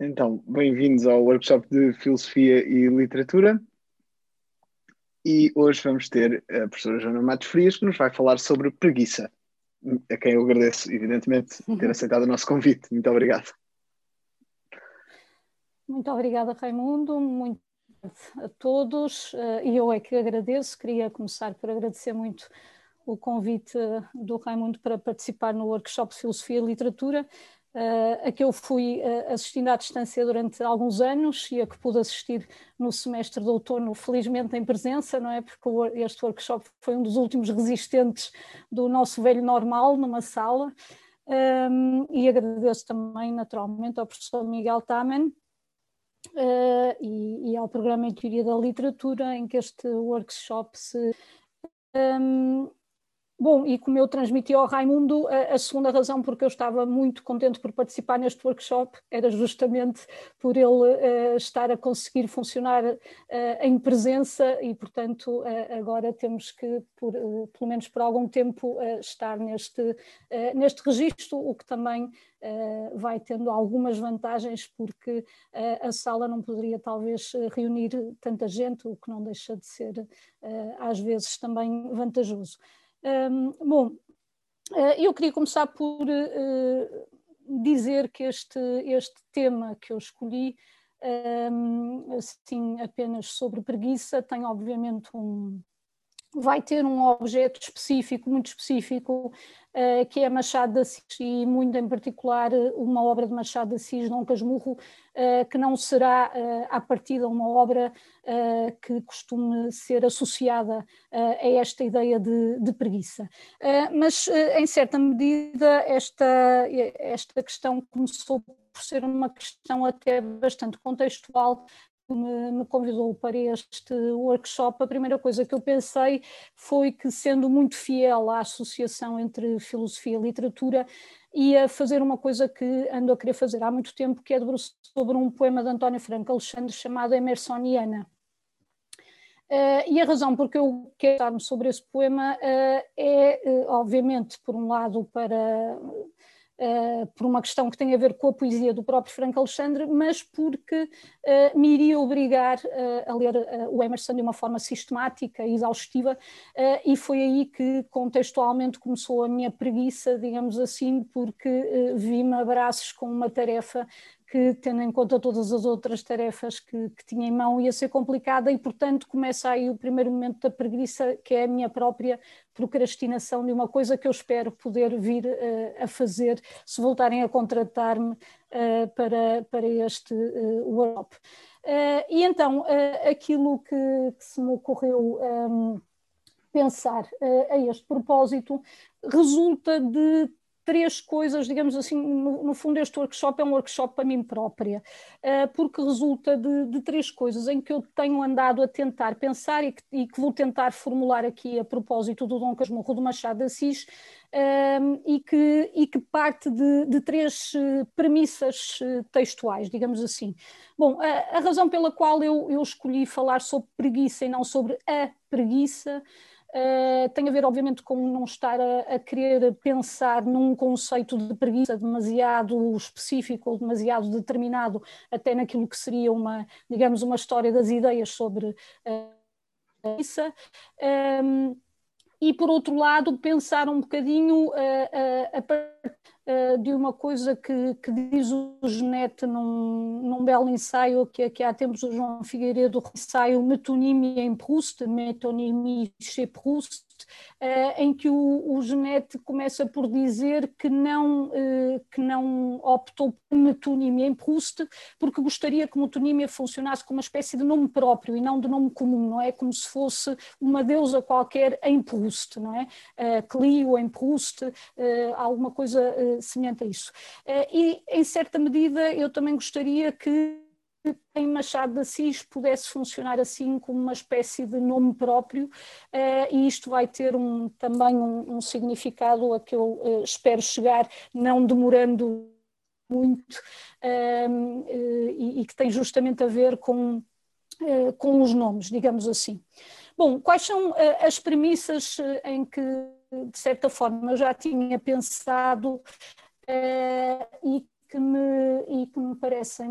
Então, bem-vindos ao workshop de Filosofia e Literatura. E hoje vamos ter a professora Joana Matos Frias, que nos vai falar sobre preguiça, a quem eu agradeço, evidentemente, ter aceitado o nosso convite. Muito obrigado. Muito obrigada, Raimundo. Muito a todos. Eh, e eu é que agradeço. Queria começar por agradecer muito o convite do Raimundo para participar no workshop de Filosofia e Literatura a que eu fui uh, assistindo à distância durante alguns anos e a que pude assistir no semestre de outono, felizmente em presença, não é? Porque este workshop foi um dos últimos resistentes do nosso velho normal numa sala. E agradeço também, naturalmente, ao professor Miguel Tamen, Uh, e, ao programa em Teoria da Literatura, em que este workshop se Bom, e como eu transmiti ao Raimundo, a, a, segunda razão porque eu estava muito contente por participar neste workshop era justamente por ele uh, estar a conseguir funcionar uh, em presença e, portanto, uh, agora temos que, por, pelo menos por algum tempo, estar neste, neste registro, o que também vai tendo algumas vantagens, porque a sala não poderia talvez reunir tanta gente, o que não deixa de ser, às vezes, também vantajoso. Um, bom, uh, eu queria começar por uh, dizer que este, este tema que eu escolhi, um, assim, apenas sobre preguiça, tem obviamente um, vai ter um objeto específico, muito específico, uh, que é Machado de Assis, e muito em particular uma obra de Machado de Assis, Dom Casmurro, uh, que não será uh, à partida uma obra uh, que costume ser associada a esta ideia de, de preguiça. mas, em certa medida, esta, esta questão começou por ser uma questão até bastante contextual me, me, convidou para este workshop, a primeira coisa que eu pensei foi que, sendo muito fiel à associação entre filosofia e literatura, ia fazer uma coisa que ando a querer fazer há muito tempo, que é sobre um poema de António Franco Alexandre chamado Emersoniana. Uh, e a razão por que eu quero falar sobre esse poema uh, é, uh, obviamente, por um lado, para Uh, por uma questão que tem a ver com a poesia do próprio Franco Alexandre, mas porque uh, me iria obrigar uh, a ler o Emerson de uma forma sistemática e exaustiva, e foi aí que contextualmente começou a minha preguiça, digamos assim, porque vi-me a braços com uma tarefa que, tendo em conta todas as outras tarefas que, que, tinha em mão, ia ser complicada e, portanto, começa aí o primeiro momento da preguiça, que é a minha própria procrastinação de uma coisa que eu espero poder vir uh, a fazer se voltarem a contratar-me uh, para, para este uh, workshop. E então, aquilo que, que, se me ocorreu. Um, pensar a este propósito resulta de três coisas, digamos assim, no, no, fundo este workshop é um workshop para mim própria, uh, porque resulta de, de, três coisas em que eu tenho andado a tentar pensar e que, e que vou tentar formular aqui a propósito do Dom Casmurro do Machado de Assis, uh, e, que, e que parte de, de três uh, premissas textuais, digamos assim. Bom, a, a razão pela qual eu, eu escolhi falar sobre preguiça e não sobre a preguiça Uh, tem a ver, obviamente, com não estar a, a, querer pensar num conceito de preguiça demasiado específico ou demasiado determinado, até naquilo que seria uma, digamos, uma história das ideias sobre uh, a preguiça. Um, ehm, e, por outro lado, pensar um bocadinho uh, a partir uh, de uma coisa que, que diz o Genete num, num, belo ensaio que, que há tempos o João Figueiredo ensaio Metonímia em Proust, Metonímia chez Proust, uh, em que o, o Genete começa por dizer que não, uh, que não optou por metonímia em Proust, porque gostaria que metonímia funcionasse como uma espécie de nome próprio e não de nome comum, não é? Como se fosse uma deusa qualquer em Proust, não é? Uh, Clio em Proust, alguma coisa semelhante a isso. e, em certa medida, eu também gostaria que em Machado de Assis pudesse funcionar assim como uma espécie de nome próprio uh, e isto vai ter um, também um, um, significado a que eu uh, espero chegar, não demorando muito uh, e, e, que tem justamente a ver com, com os nomes, digamos assim. Bom, quais são as premissas em que, de certa forma, eu já tinha pensado e que me, e que me parecem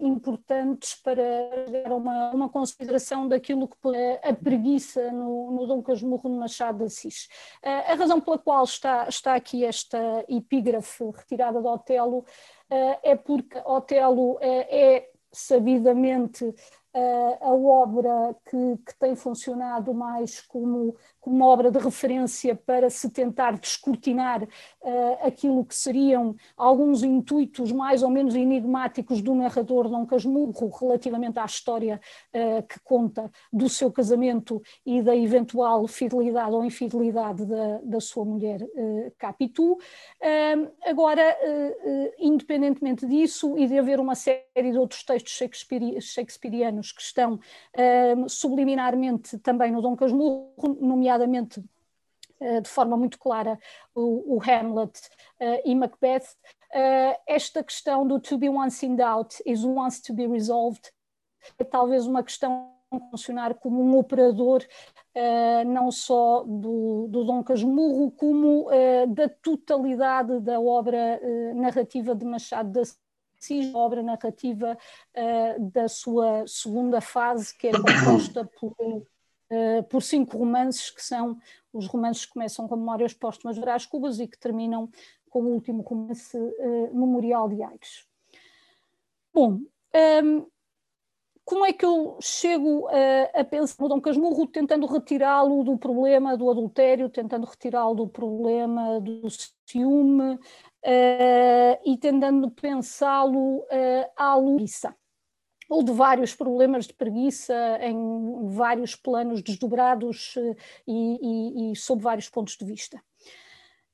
importantes para dar uma, uma consideração daquilo que a preguiça no, no Dom Casmurro de Machado de Assis. a razão pela qual está, está aqui esta epígrafe retirada de Otelo é porque Otelo é sabidamente a obra que, que, tem funcionado mais como, como uma obra de referência para se tentar descortinar uh, aquilo que seriam alguns intuitos mais ou menos enigmáticos do narrador Dom Casmurro relativamente à história uh, que conta do seu casamento e da eventual fidelidade ou infidelidade da, da sua mulher uh, Capitu. agora, independentemente disso e de haver uma série de outros textos shakespearianos que estão uh, subliminarmente também no Dom Casmurro, nomeadamente uh, de forma muito clara o, o Hamlet uh, e Macbeth. esta questão do to be once in doubt is once to be resolved é talvez uma questão funcionar como um operador uh, não só do, do Dom Casmurro, como uh, da totalidade da obra uh, narrativa de Machado da a obra narrativa uh, da sua segunda fase, que é composta por, uh, por cinco romances, que são os romances que começam com Memórias Póstumas de Brás Cubas e que terminam com o último romance uh, Memorial de Aires. Bom, um, ehm, como é que eu chego a, a pensar no Dom Casmurro tentando retirá-lo do problema do adultério, tentando retirá-lo do problema do ciúme, uh, e tentando pensá-lo uh, à luz ou de vários problemas de preguiça em vários planos desdobrados uh, e, e, e, sob vários pontos de vista.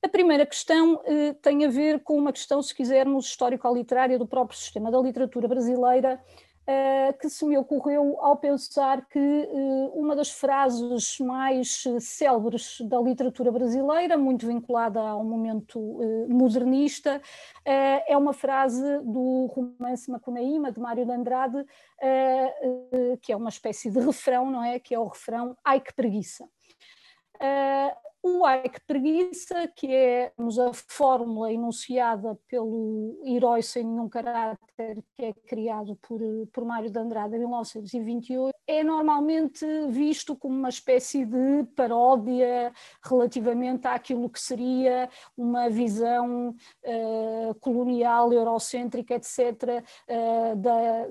A primeira questão tem a ver com uma questão, se quisermos, histórico-literária do próprio sistema da literatura brasileira, que se me ocorreu ao pensar que uh, uma das frases mais célebres da literatura brasileira, muito vinculada ao momento modernista, é uma frase do romance Macunaíma, de Mário de Andrade, que é uma espécie de refrão, não é? Que é o refrão Ai que preguiça. O Ai que preguiça, que é a fórmula enunciada pelo herói sem nenhum caráter, que é criado por, por Mário de Andrade em 1928, é normalmente visto como uma espécie de paródia relativamente àquilo que seria uma visão uh, colonial, eurocêntrica, etc., uh, da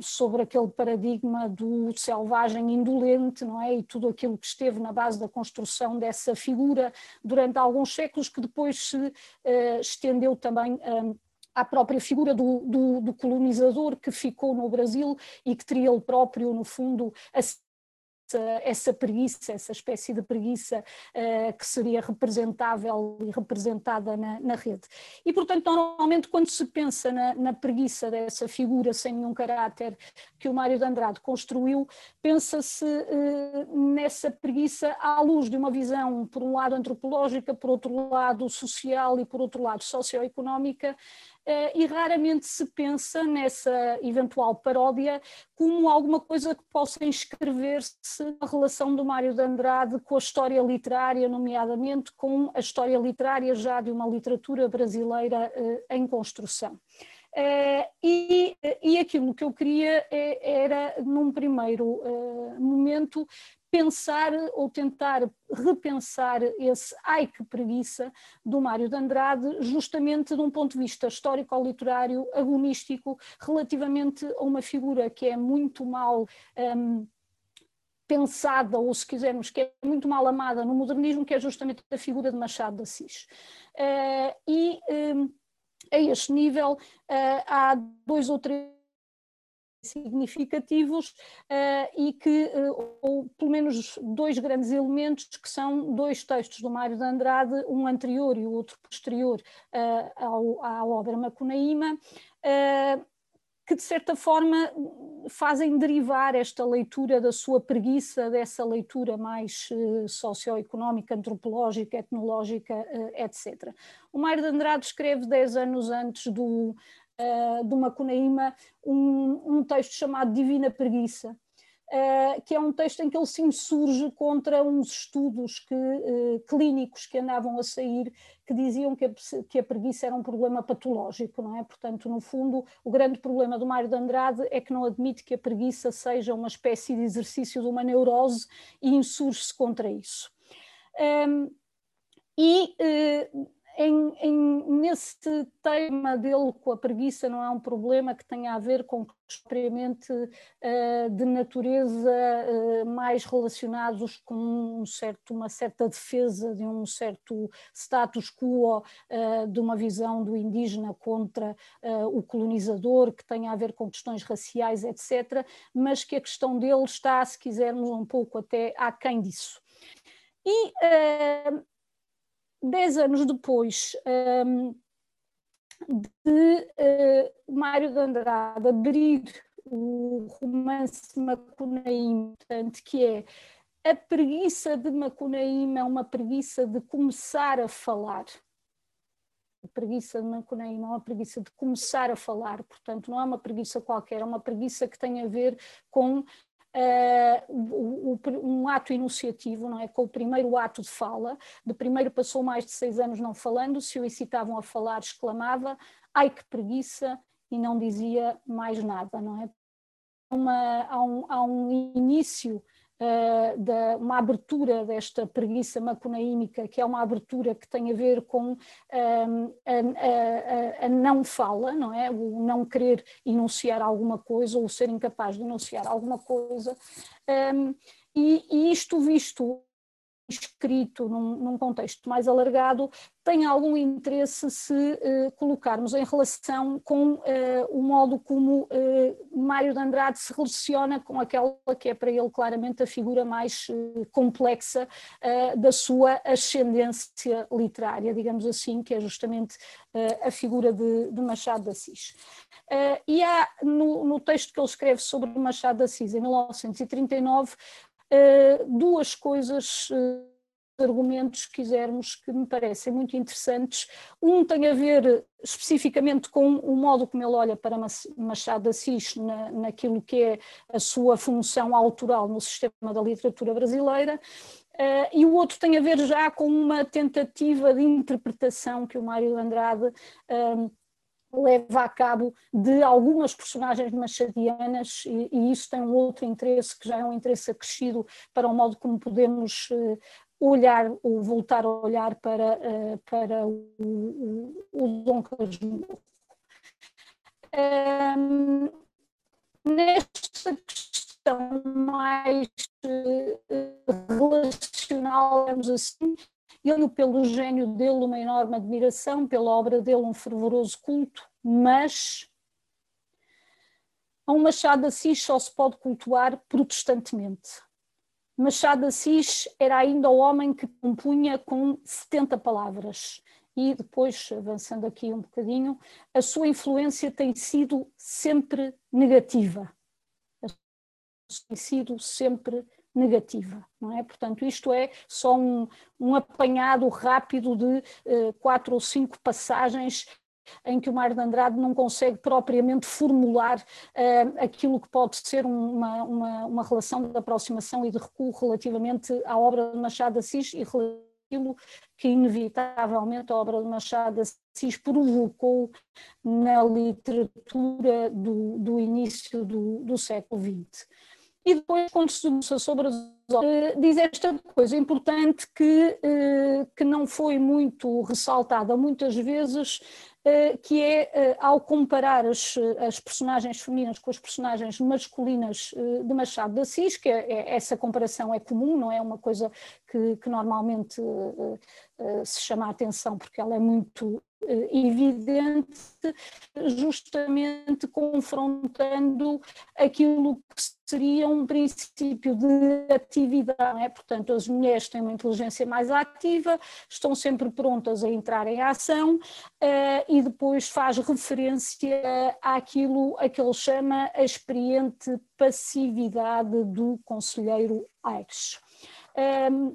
sobre aquele paradigma do selvagem indolente, não é? E tudo aquilo que esteve na base da construção dessa figura durante alguns séculos, que depois se uh, estendeu também. Uh, à própria figura do, do, do, colonizador que ficou no Brasil e que teria ele próprio, no fundo, essa preguiça, essa espécie de preguiça uh, que seria representável e representada na, na, rede. E, portanto, normalmente, quando se pensa na, na, preguiça dessa figura sem nenhum caráter que o Mário de Andrade construiu, pensa-se uh, nessa preguiça à luz de uma visão, por um lado, antropológica, por outro lado, social e, por outro lado, socioeconómica, e raramente se pensa nessa eventual paródia como alguma coisa que possa inscrever-se na relação do Mário de Andrade com a história literária, nomeadamente com a história literária já de uma literatura brasileira eh, em construção. Uh, e, e aquilo que eu queria era, num primeiro uh, momento, pensar ou tentar repensar esse ai que preguiça do Mário de Andrade, justamente de um ponto de vista histórico-literário, agonístico, relativamente a uma figura que é muito mal. Um, pensada, ou se quisermos, que é muito mal amada no modernismo, que é justamente a figura de Machado de Assis. Uh, e um, a este nível uh, há dois ou três significativos uh, e que, uh, ou pelo menos dois grandes elementos, que são dois textos do Mário de Andrade, um anterior e o outro posterior uh, ao, à obra Macunaíma, que de certa forma fazem derivar esta leitura da sua preguiça, dessa leitura mais socioeconómica, antropológica, etnológica, etc. O Mário de Andrade escreve dez anos antes do uh, do Macunaíma um, um texto chamado Divina Preguiça, Uh, que é um texto em que ele se insurge contra uns estudos que, uh, clínicos que andavam a sair que diziam que a, que a, preguiça era um problema patológico, não é? Portanto, no fundo, o grande problema do Mário de Andrade é que não admite que a preguiça seja uma espécie de exercício de uma neurose e insurge-se contra isso. Um, e uh, em, em, nesse tema dele com a preguiça não é um problema que tenha a ver com propriamente uh, de natureza uh, mais relacionados com um certo, uma certa defesa de um certo status quo uh, de uma visão do indígena contra o colonizador, que tenha a ver com questões raciais, etc., mas que a questão dele está, se quisermos, um pouco até aquém disso. E dez anos depois um, de uh, Mário de Andrade abrir o romance Macunaíma, portanto, que é a preguiça de Macunaíma é uma preguiça de começar a falar. A preguiça de Macunaíma é uma preguiça de começar a falar, portanto, não é uma preguiça qualquer, é uma preguiça que tem a ver com Uh, um ato enunciativo, não é? Com o primeiro ato de fala, de primeiro passou mais de seis anos não falando, se o incitavam a falar, exclamava, ai que preguiça, e não dizia mais nada, não é? Uma, há, um, há um início da, uma abertura desta preguiça macunaímica, que é uma abertura que tem a ver com um, a, a, a, não fala, não é? O não querer enunciar alguma coisa ou ser incapaz de enunciar alguma coisa. Um, e, e isto visto escrito num, num, contexto mais alargado, tem algum interesse se uh, colocarmos em relação com uh, o modo como uh, Mário de Andrade se relaciona com aquela que é para ele claramente a figura mais complexa da sua ascendência literária, digamos assim, que é justamente a figura de, de, Machado de Assis. e há no, no texto que ele escreve sobre Machado de Assis, em 1939, uh, duas coisas, uh, argumentos, quisermos, que me parecem muito interessantes. Um tem a ver especificamente com o modo como ele olha para Machado de Assis na, naquilo que é a sua função autoral no sistema da literatura brasileira. Uh, e o outro tem a ver já com uma tentativa de interpretação que o Mário Andrade uh, leva a cabo de algumas personagens machadianas e, e, isso tem um outro interesse que já é um interesse acrescido para o modo como podemos uh, olhar ou voltar a olhar para, uh, para o, o, o Dom Casmurro. Um, nesta questão mais uh, relacional, digamos assim, ele, pelo gênio dele, uma enorme admiração, pela obra dele, um fervoroso culto, mas a um Machado Assis só se pode cultuar protestantemente. Machado Assis era ainda o homem que compunha com 70 palavras. E depois, avançando aqui um bocadinho, a sua influência tem sido sempre negativa. Tem sido sempre negativa, não é? Portanto, isto é só um, um apanhado rápido de uh, quatro ou cinco passagens em que o Mário de Andrade não consegue propriamente formular uh, aquilo que pode ser uma, uma, uma, relação de aproximação e de recuo relativamente à obra de Machado de Assis e aquilo que inevitavelmente a obra de Machado de Assis provocou na literatura do, do início do, do século XX. E depois, quando se sobre as obras, diz esta coisa importante que, eh, que não foi muito ressaltada muitas vezes, eh, que é, eh, ao comparar as, as personagens femininas com as personagens masculinas de Machado de Assis, que é, é, essa comparação é comum, não é uma coisa que, que normalmente se chama a atenção, porque ela é muito eh, evidente, justamente confrontando aquilo que seria um princípio de atividade. É? Portanto, as mulheres têm uma inteligência mais ativa, estão sempre prontas a entrar em ação uh, e depois faz referência àquilo a que ele chama a experiente passividade do conselheiro Aires. Um,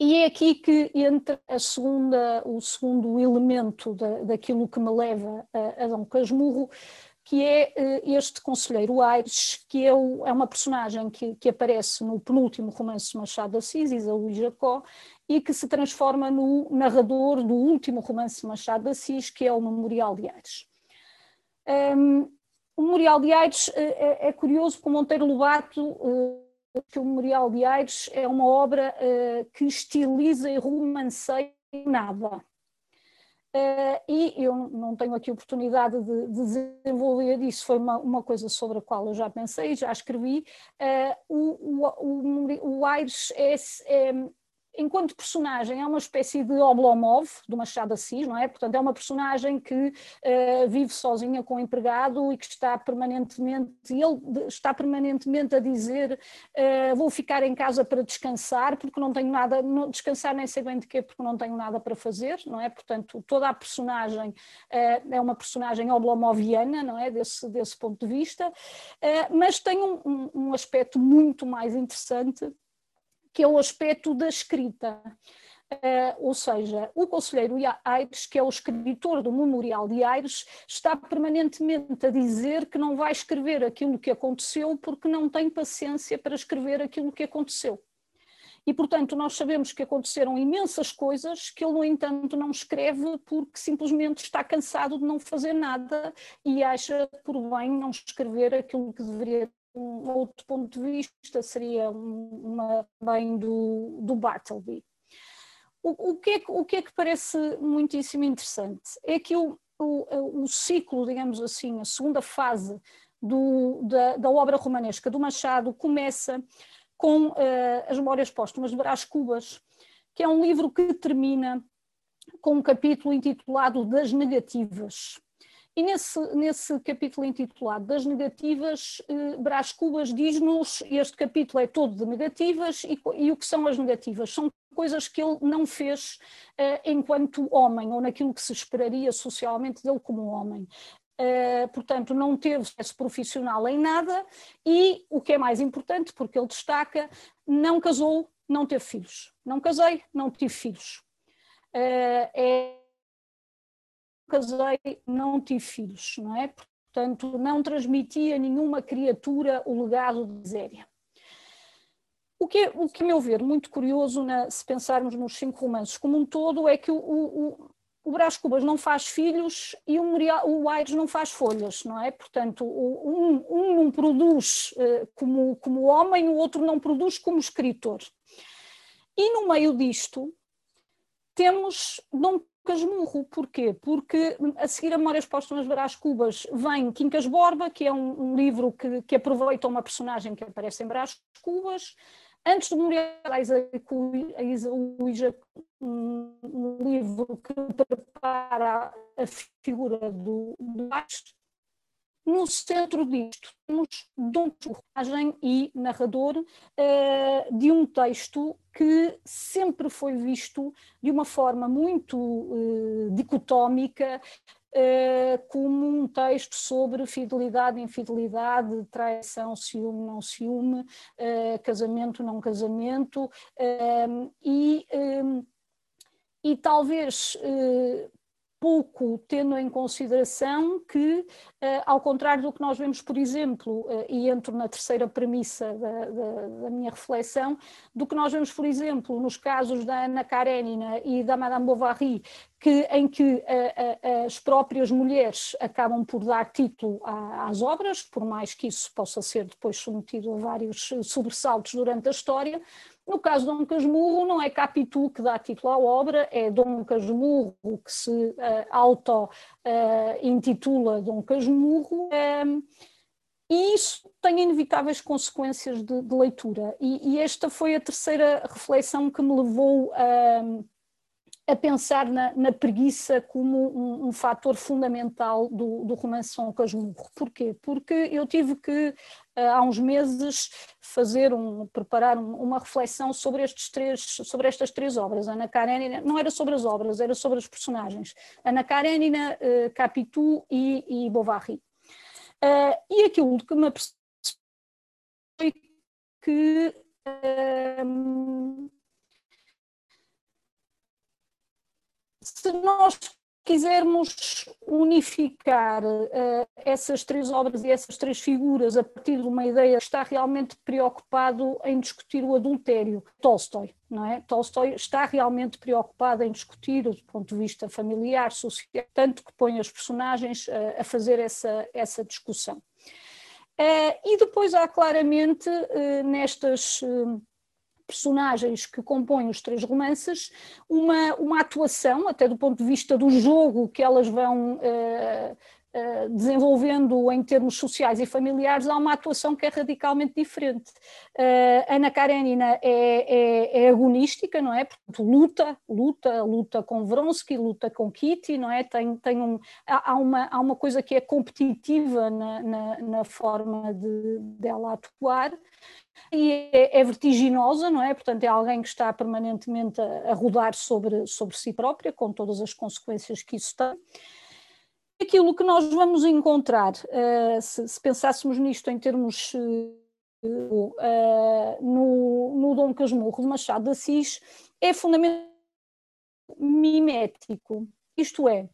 e é aqui que entra segunda, o segundo elemento da, daquilo que me leva a, a Dom Casmurro, que é este conselheiro Aires, que é, o, é uma personagem que, que, aparece no penúltimo romance de Machado de Assis, Isaú e Jacó, e que se transforma no narrador do último romance de Machado de Assis, que é o Memorial de Aires. Um, o Memorial de Aires é, é curioso porque o Monteiro Lobato que o Memorial de Aires é uma obra que estiliza e romanceia nada. Uh, e eu não tenho aqui oportunidade de, de desenvolver isso, foi uma, uma, coisa sobre a qual eu já pensei, já escrevi. Uh, o, o, o, o Aires é, é, enquanto personagem é uma espécie de Oblomov, do Machado Assis, não é? Portanto, é uma personagem que uh, vive sozinha com o empregado e que está permanentemente, ele está permanentemente a dizer uh, vou ficar em casa para descansar porque não tenho nada, não, descansar nem sei bem de quê porque não tenho nada para fazer, não é? Portanto, toda a personagem uh, é uma personagem oblomoviana, não é? Desse, desse ponto de vista, mas tem um, um, um aspecto muito mais interessante que é o aspecto da escrita. Uh, ou seja, o conselheiro Aires, que é o escritor do Memorial de Aires, está permanentemente a dizer que não vai escrever aquilo que aconteceu porque não tem paciência para escrever aquilo que aconteceu. E, portanto, nós sabemos que aconteceram imensas coisas que ele, no entanto, não escreve porque simplesmente está cansado de não fazer nada e acha por bem não escrever aquilo que deveria um outro ponto de vista seria uma bem do, do Bartleby. O, o, que é, o que é que parece muitíssimo interessante é que o, o, o ciclo, digamos assim, a segunda fase do, da, da, obra romanesca do Machado começa com uh, as Memórias Póstumas de Brás Cubas, que é um livro que termina com um capítulo intitulado Das Negativas. E nesse, nesse capítulo intitulado das negativas, eh, Brás Cubas diz-nos, este capítulo é todo de negativas, e, e, o que são as negativas? São coisas que ele não fez eh, enquanto homem, ou naquilo que se esperaria socialmente dele como homem. Uh, portanto, não teve sucesso profissional em nada e, o que é mais importante, porque ele destaca, não casou, não teve filhos. Não casei, não tive filhos. Uh, é casei, não tive filhos, não é? Portanto, não transmitia a nenhuma criatura o legado de Zéria. O que, é, o que, a meu ver, muito curioso, na, se pensarmos nos cinco romances como um todo, é que o, o, o Brás Cubas não faz filhos e o, Muriel, o Aires não faz folhas, não é? Portanto, um, um não produz uh, como, como homem, o outro não produz como escritor. E no meio disto, temos Dom Casmurro. Porquê? Porque a seguir a Memórias Póstumas Brás Cubas vem Quincas Borba, que é um, um livro que, que, aproveita uma personagem que aparece em Brás Cubas. Antes do Memorial a Isaúja, um livro que prepara a figura do, do no centro disto temos Dom personagem e narrador uh, de um texto que sempre foi visto de uma forma muito uh, dicotómica uh, como um texto sobre fidelidade, infidelidade, traição, ciúme, não ciúme, casamento, não casamento e e talvez pouco tendo em consideração que, eh, ao contrário do que nós vemos, por exemplo, eh, e entro na terceira premissa da, da, da, minha reflexão, do que nós vemos, por exemplo, nos casos da Ana Karenina e da Madame Bovary, que, em que eh, as próprias mulheres acabam por dar título às obras, por mais que isso possa ser depois submetido a vários sobressaltos durante a história, no caso de Dom Casmurro, não é Capitu que dá título à obra, é Dom Casmurro que se uh, auto-intitula uh, Dom Casmurro. Um, ehm, e isso tem inevitáveis consequências de, de leitura. E, e, esta foi a terceira reflexão que me levou a. Uh, a pensar na, na preguiça como um, um fator fundamental do, do romance São Casmurro. Porquê? Porque eu tive que, uh, há uns meses, fazer um, preparar um, uma reflexão sobre, estes três, sobre estas três obras. Ana Karenina, não era sobre as obras, era sobre os personagens. Ana Karenina, uh, Capitu e, e Bovary. Uh, e aquilo que me apercebi foi que se nós quisermos unificar uh, essas três obras e essas três figuras a partir de uma ideia que está realmente preocupado em discutir o adultério, Tolstói, não é? Tolstói está realmente preocupado em discutir do ponto de vista familiar, social, tanto que põe as personagens uh, a fazer essa, essa discussão. Uh, e depois há claramente nestas personagens que compõem os três romances uma, uma atuação, até do ponto de vista do jogo que elas vão uh, desenvolvendo em termos sociais e familiares, há uma atuação que é radicalmente diferente. Uh, Ana Karenina é, é, é, agonística, não é? Portanto, luta, luta, luta com Vronsky, luta com Kitty, não é? Tem, tem um, há, uma, há uma coisa que é competitiva na, na, na forma de, dela atuar e é, é, vertiginosa, não é? Portanto, é alguém que está permanentemente a, a, rodar sobre, sobre si própria, com todas as consequências que isso tem. Aquilo que nós vamos encontrar, uh, se, se, pensássemos nisto em termos uh, no, no Dom Casmurro de Machado de Assis, é fundamentalmente mimético. Isto é,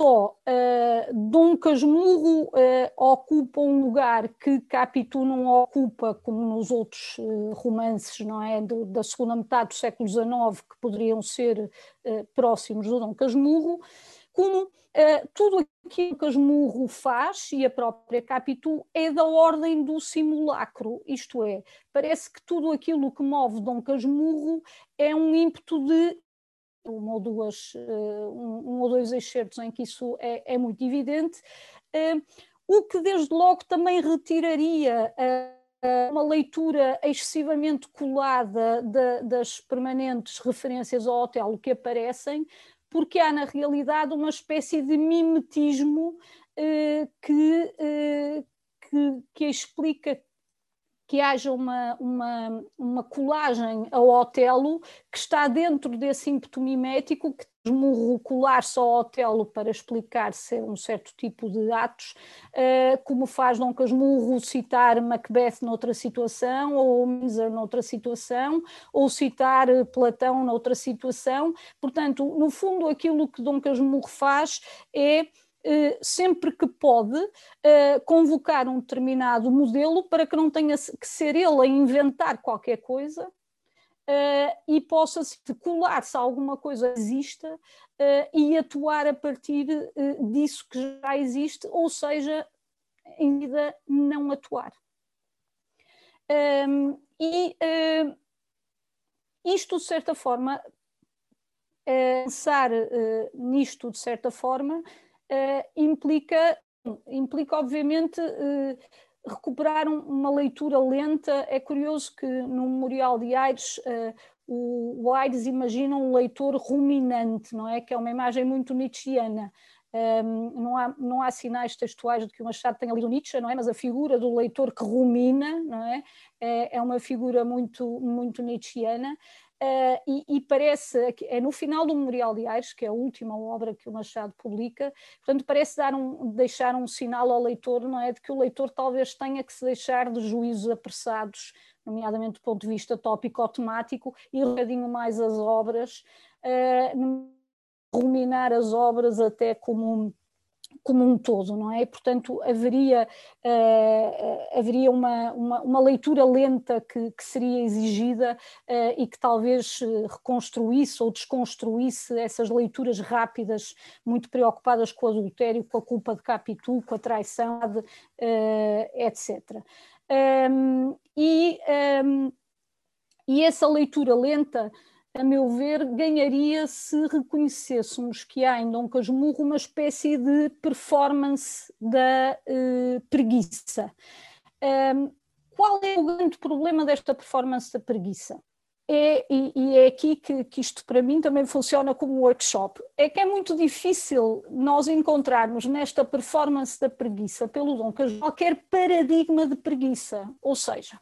só uh, Dom Casmurro uh, ocupa um lugar que Capitu não ocupa, como nos outros uh, romances não é, do, da segunda metade do século XIX, que poderiam ser próximos do Dom Casmurro, como tudo aquilo que Casmurro faz, e a própria Capitu, é da ordem do simulacro, isto é, parece que tudo aquilo que move Dom Casmurro é um ímpeto de uma ou duas, eh, um, um ou dois excertos em que isso é, é muito evidente, eh, o que desde logo também retiraria uma leitura excessivamente colada das permanentes referências ao hotel que aparecem, porque há na realidade uma espécie de mimetismo eh, que, que, que explica que haja uma, uma, uma colagem ao Otelo que está dentro desse ímpeto mimético que esmurro colar-se ao Otelo para explicar se um certo tipo de atos, uh, como faz Dom Casmurro citar Macbeth noutra situação, ou Miser noutra situação, ou citar Platão noutra situação. Portanto, no fundo, aquilo que Dom Casmurro faz é eh, sempre que pode, eh, convocar um determinado modelo para que não tenha que ser ele a inventar qualquer coisa eh, e possa colar-se a alguma coisa exista e atuar a partir disso que já existe, ou seja, ainda não atuar. e isto, de certa forma, pensar nisto, de certa forma, uh, implica, implica, obviamente, uh, recuperar um, uma leitura lenta. É curioso que no Memorial de Aires uh, o, Aires imagina um leitor ruminante, não é? Que é uma imagem muito nietzschiana. Um, não, há, não há sinais textuais de que o Machado tenha lido Nietzsche, não é? Mas a figura do leitor que rumina, não é? É, é uma figura muito, muito nietzschiana. Uh, e, e, parece, é no final do Memorial de Aires, que é a última obra que o Machado publica, portanto parece dar um, deixar um sinal ao leitor, não é, de que o leitor talvez tenha que se deixar de juízos apressados, nomeadamente do ponto de vista tópico ou temático, e um bocadinho mais as obras, uh, ruminar as obras até como como um todo, não é? Portanto, haveria, uh, haveria uma, uma, uma, leitura lenta que, que seria exigida uh, e que talvez reconstruísse ou desconstruísse essas leituras rápidas, muito preocupadas com o adultério, com a culpa de Capitu, com a traição, uh, etc. Um, e, um, e essa leitura lenta a meu ver, ganharia se reconhecêssemos que há em Dom Casmurro uma espécie de performance da uh, preguiça. Um, qual é o grande problema desta performance da preguiça? É, e, e, é aqui que, que, isto para mim também funciona como workshop. É que é muito difícil nós encontrarmos nesta performance da preguiça pelo Dom Casmurro qualquer paradigma de preguiça. Ou seja,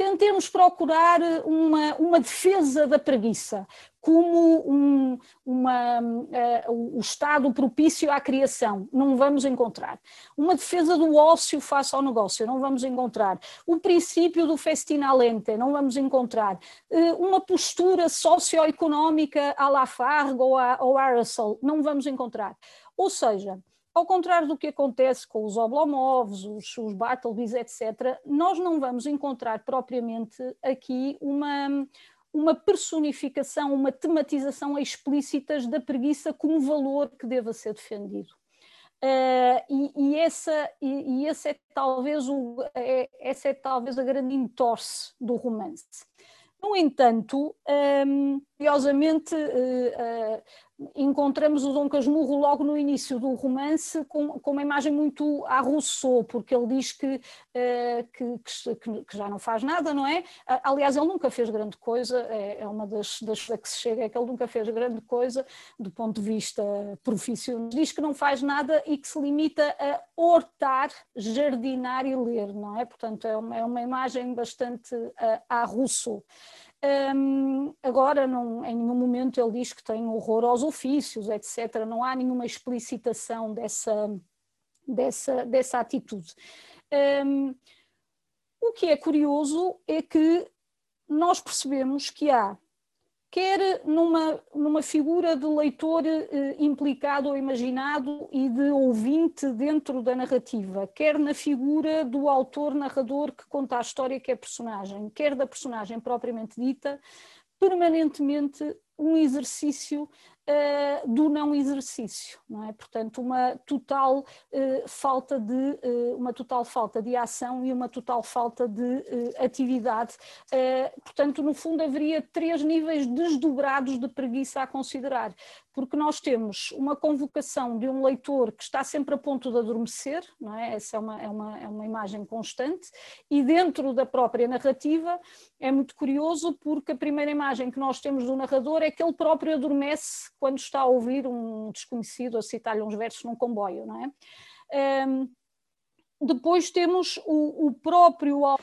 tentemos procurar uma, uma defesa da preguiça, como um, uma, uh, o estado propício à criação, não vamos encontrar. Uma defesa do ócio face ao negócio, não vamos encontrar. O princípio do festina lente, não vamos encontrar. Uh, uma postura socioeconómica à Lafargue ou à, ou à Russell, não vamos encontrar. Ou seja, ao contrário do que acontece com os Oblomovs, os, os Bartleby's, etc., nós não vamos encontrar propriamente aqui uma, uma personificação, uma tematização explícitas da preguiça como valor que deva ser defendido. Uh, e, e, essa, e, e esse é talvez o, é, essa é talvez a grande entorse do romance. No entanto, um, curiosamente, uh, uh, encontramos o Dom Casmurro logo no início do romance com, com uma imagem muito à Rousseau, porque ele diz que, uh, que, que, que, já não faz nada, não é? Aliás, ele nunca fez grande coisa, é, é uma das, das que se chega, é que ele nunca fez grande coisa do ponto de vista profissional. Diz que não faz nada e que se limita a hortar, jardinar e ler, não é? Portanto, é uma, é uma imagem bastante uh, à Rousseau. Um, agora, não, em nenhum momento ele diz que tem horror aos ofícios, etc. Não há nenhuma explicitação dessa, dessa, dessa atitude. Um, o que é curioso é que nós percebemos que há quer numa, numa figura de leitor eh, implicado ou imaginado e de ouvinte dentro da narrativa, quer na figura do autor-narrador que conta a história que é personagem, quer da personagem propriamente dita, permanentemente um exercício uh, do não exercício, não é? Portanto, uma total uh, falta de uh, uma total falta de ação e uma total falta de atividade. portanto, no fundo haveria três níveis desdobrados de preguiça a considerar porque nós temos uma convocação de um leitor que está sempre a ponto de adormecer, não é? essa é uma, é uma, é uma imagem constante, e dentro da própria narrativa é muito curioso porque a primeira imagem que nós temos do narrador é que ele próprio adormece quando está a ouvir um desconhecido a citar-lhe uns versos num comboio, não é? Um, depois temos o, o próprio uh,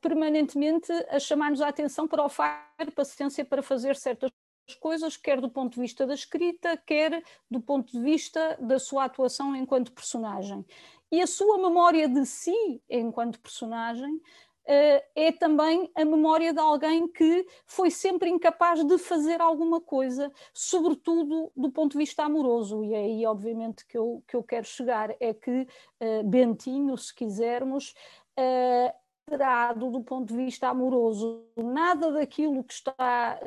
permanentemente a chamar-nos a atenção para o facto de paciência para fazer certas coisas, quer do ponto de vista da escrita, quer do ponto de vista da sua atuação enquanto personagem. E a sua memória de si enquanto personagem Uh, é também a memória de alguém que foi sempre incapaz de fazer alguma coisa, sobretudo do ponto de vista amoroso. E é aí, obviamente, que eu, que eu quero chegar: é que uh, Bentinho, se quisermos, do, do ponto de vista amoroso, nada daquilo que está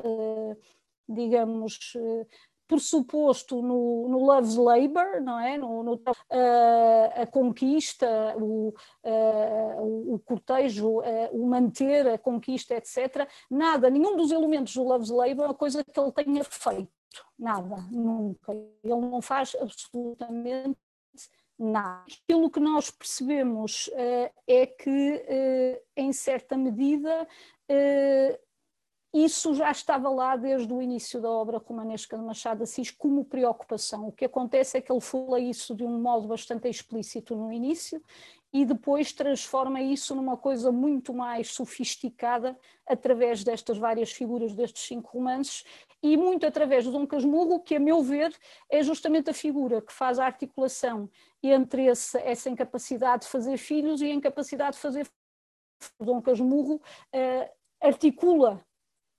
digamos, eh, pressuposto no, no Love's Labor, não é? No, no uh, a conquista, o, uh, o cortejo, o manter a conquista, etc. Nada, nenhum dos elementos do Love's Labor é uma coisa que ele tenha feito. Nada, nunca. Ele não faz absolutamente nada. Aquilo que nós percebemos é que, em certa medida, isso já estava lá desde o início da obra romanesca de Machado de Assis como preocupação. O que acontece é que ele fala isso de um modo bastante explícito no início e depois transforma isso numa coisa muito mais sofisticada através destas várias figuras destes cinco romances e muito através do Dom Casmurro, que a meu ver é justamente a figura que faz a articulação entre esse, essa incapacidade de fazer filhos e a incapacidade de fazer Dom Casmurro uh, articula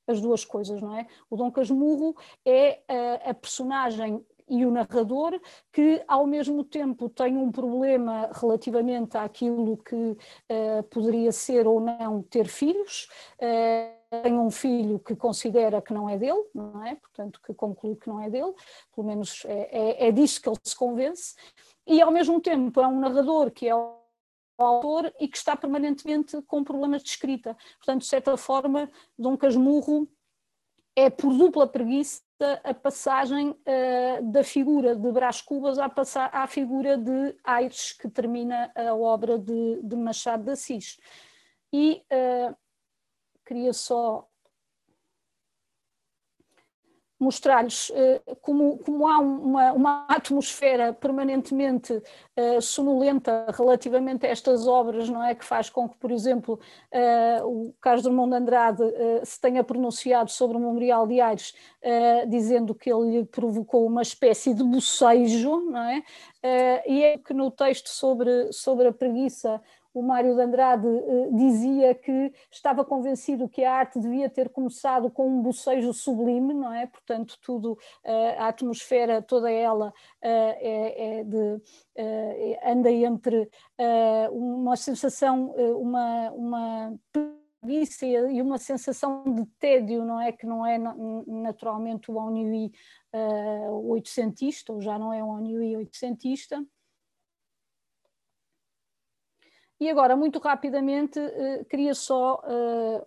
as duas coisas, não é? O Dom Casmurro é a, a personagem e o narrador que ao mesmo tempo tem um problema relativamente àquilo que uh, poderia ser ou não ter filhos, uh, tem um filho que considera que não é dele, não é? Portanto, que conclui que não é dele, pelo menos é, é, é disso que ele se convence, e ao mesmo tempo é um narrador que é autor e que está permanentemente com problemas de escrita. Portanto, de certa forma, Dom Casmurro é por dupla preguiça a passagem uh, da figura de Brás Cubas à, à figura de Aires, que termina a obra de, de Machado de Assis. E uh, queria só mostrar-lhes uh, como, como há uma, uma atmosfera permanentemente uh, sonolenta relativamente a estas obras, não é? Que faz com que, por exemplo, uh, o Carlos Drummond de Andrade se tenha pronunciado sobre o Memorial de Aires, dizendo que ele provocou uma espécie de bocejo, não é? e é que no texto sobre, sobre a preguiça o Mário de Andrade uh, dizia que estava convencido que a arte devia ter começado com um bocejo sublime, não é? Portanto, tudo, uh, a atmosfera, toda ela uh, é, é, de, anda entre uma sensação, uma, uma preguiça e uma sensação de tédio, não é? Que não é naturalmente o ennui oitocentista, ou já não é o ennui oitocentista. E agora, muito rapidamente, uh, queria só uh,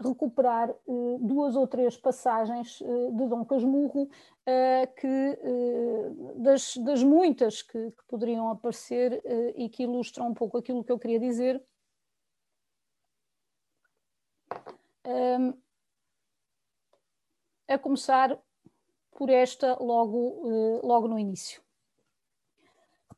recuperar uh, duas ou três passagens de Dom Casmurro, que, das, das, muitas que, que poderiam aparecer e que ilustram um pouco aquilo que eu queria dizer. A começar por esta logo, logo no início.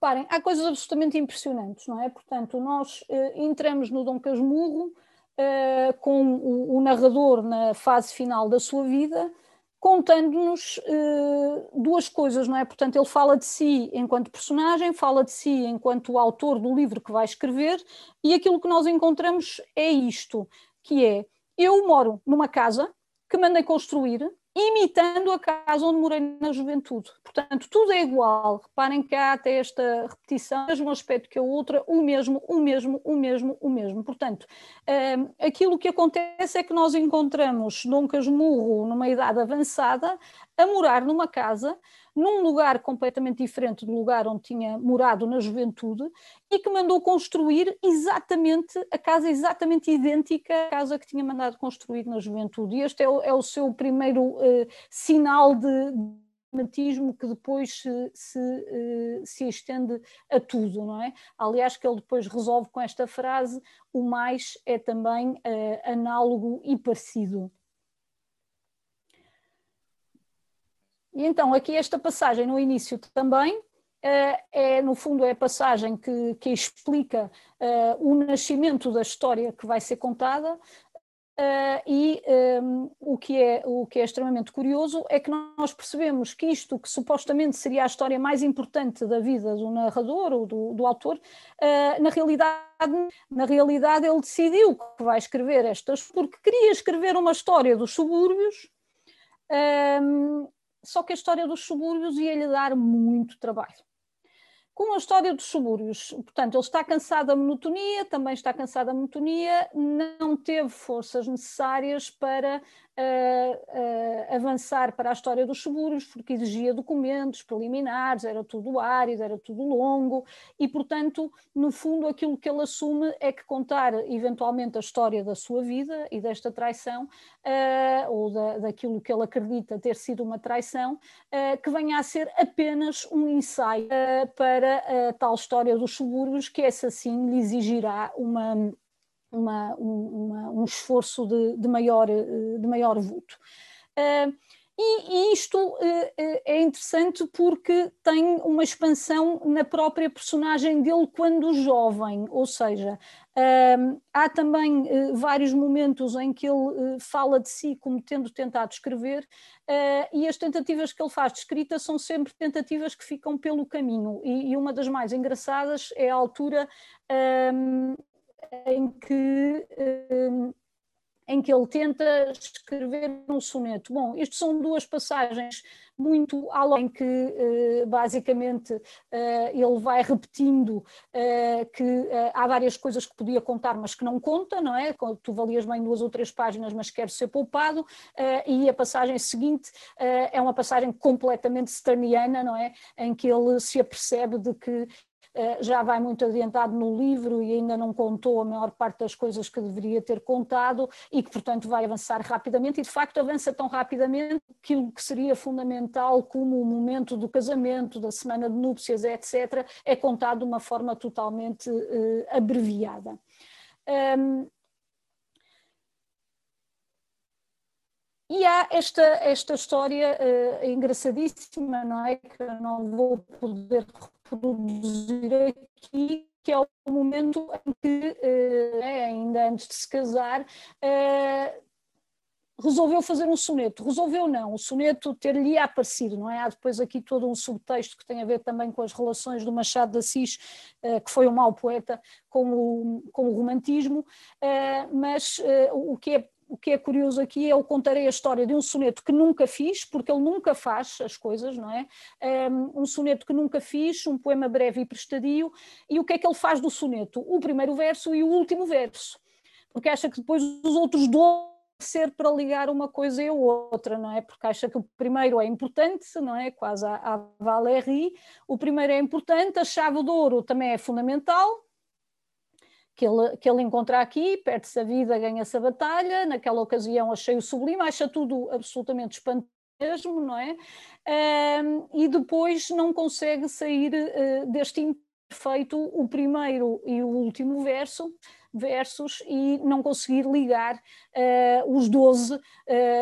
Reparem, há coisas absolutamente impressionantes, não é? Portanto, nós uh, entramos no Dom Casmurro uh, com o, o, narrador na fase final da sua vida, contando-nos uh, duas coisas, não é? Portanto, ele fala de si enquanto personagem, fala de si enquanto autor do livro que vai escrever, e aquilo que nós encontramos é isto, que é, eu moro numa casa que mandei construir, imitando a casa onde morei na juventude. Portanto, tudo é igual. Reparem que há até esta repetição, o mesmo aspecto que a outra, o mesmo, o mesmo, o mesmo, o mesmo. Portanto, um, aquilo que acontece é que nós encontramos Dom Casmurro numa idade avançada a morar numa casa num lugar completamente diferente do lugar onde tinha morado na juventude e que mandou construir exatamente a casa exatamente idêntica à casa que tinha mandado construir na juventude. E este é o, é o seu primeiro uh, sinal de dramatismo que depois se, se, uh, se, estende a tudo, não é? Aliás, que ele depois resolve com esta frase: o mais é também uh, análogo e parecido. E então, aqui esta passagem no início também, Uh, é, no fundo, é a passagem que, que explica uh, o nascimento da história que vai ser contada. Uh, e um, o, que é, o que é extremamente curioso é que nós percebemos que isto, que supostamente seria a história mais importante da vida do narrador ou do, do autor, na, realidade, na realidade ele decidiu que vai escrever estas, porque queria escrever uma história dos subúrbios. Um, só que a história dos subúrbios ia-lhe dar muito trabalho. Com a história dos subúrbios, portanto, ele está cansado da monotonia, também está cansado da monotonia, não teve forças necessárias para uh, avançar para a história dos subúrbios, porque exigia documentos preliminares, era tudo árido, era tudo longo, e, portanto, no fundo, aquilo que ele assume é que contar eventualmente a história da sua vida e desta traição, uh, ou da, daquilo que ele acredita ter sido uma traição, uh, que venha a ser apenas um ensaio para a tal história dos subúrbios, que essa sim lhe exigirá uma uma, uma, um esforço de, de, maior, eh, de maior vulto. Uh, e, isto uh, é interessante porque tem uma expansão na própria personagem dele quando jovem, ou seja, uh, há também vários momentos em que ele fala de si como tendo tentado escrever, e as tentativas que ele faz de escrita são sempre tentativas que ficam pelo caminho, e, e uma das mais engraçadas é a altura em que, hum, em que ele tenta escrever um soneto. Bom, isto são duas passagens muito além que eh, basicamente eh, ele vai repetindo eh, que há várias coisas que podia contar mas que não conta, não é? Tu valias bem duas ou três páginas mas quer ser poupado e a passagem seguinte é uma passagem completamente sterniana, não é? Em que ele se apercebe de que já vai muito adiantado no livro e ainda não contou a maior parte das coisas que deveria ter contado e que, portanto, vai avançar rapidamente e, de facto, avança tão rapidamente que o que seria fundamental, como o momento do casamento, da semana de núpcias, etc., é contado de uma forma totalmente uh, abreviada. Um, e há esta, esta história uh, engraçadíssima, não é? Que eu não vou poder reproduzir aqui, que é o momento em que, uh, ainda antes de se casar, uh, resolveu fazer um soneto. Resolveu não, o soneto ter-lhe aparecido, não é? Há depois aqui todo um subtexto que tem a ver também com as relações do Machado de Assis, uh, que foi um mau poeta, com o, com o romantismo, mas o que é o que é curioso aqui é eu contarei a história de um soneto que nunca fiz, porque ele nunca faz as coisas, não é? Um soneto que nunca fiz, um poema breve e prestadio, e o que é que ele faz do soneto? O primeiro verso e o último verso, porque acha que depois os outros dois ser para ligar uma coisa e outra, não é? Porque acha que o primeiro é importante, não é? Quase a, Valéry, o primeiro é importante, a chave de ouro também é fundamental, que ele, que ele encontra aqui, perde-se a vida, ganha-se a batalha, naquela ocasião achei-o sublime, acha tudo absolutamente espantoso mesmo, não é? Um, e depois não consegue sair uh, deste imperfeito o primeiro e o último verso, versos e não conseguir ligar uh, os, 12, uh,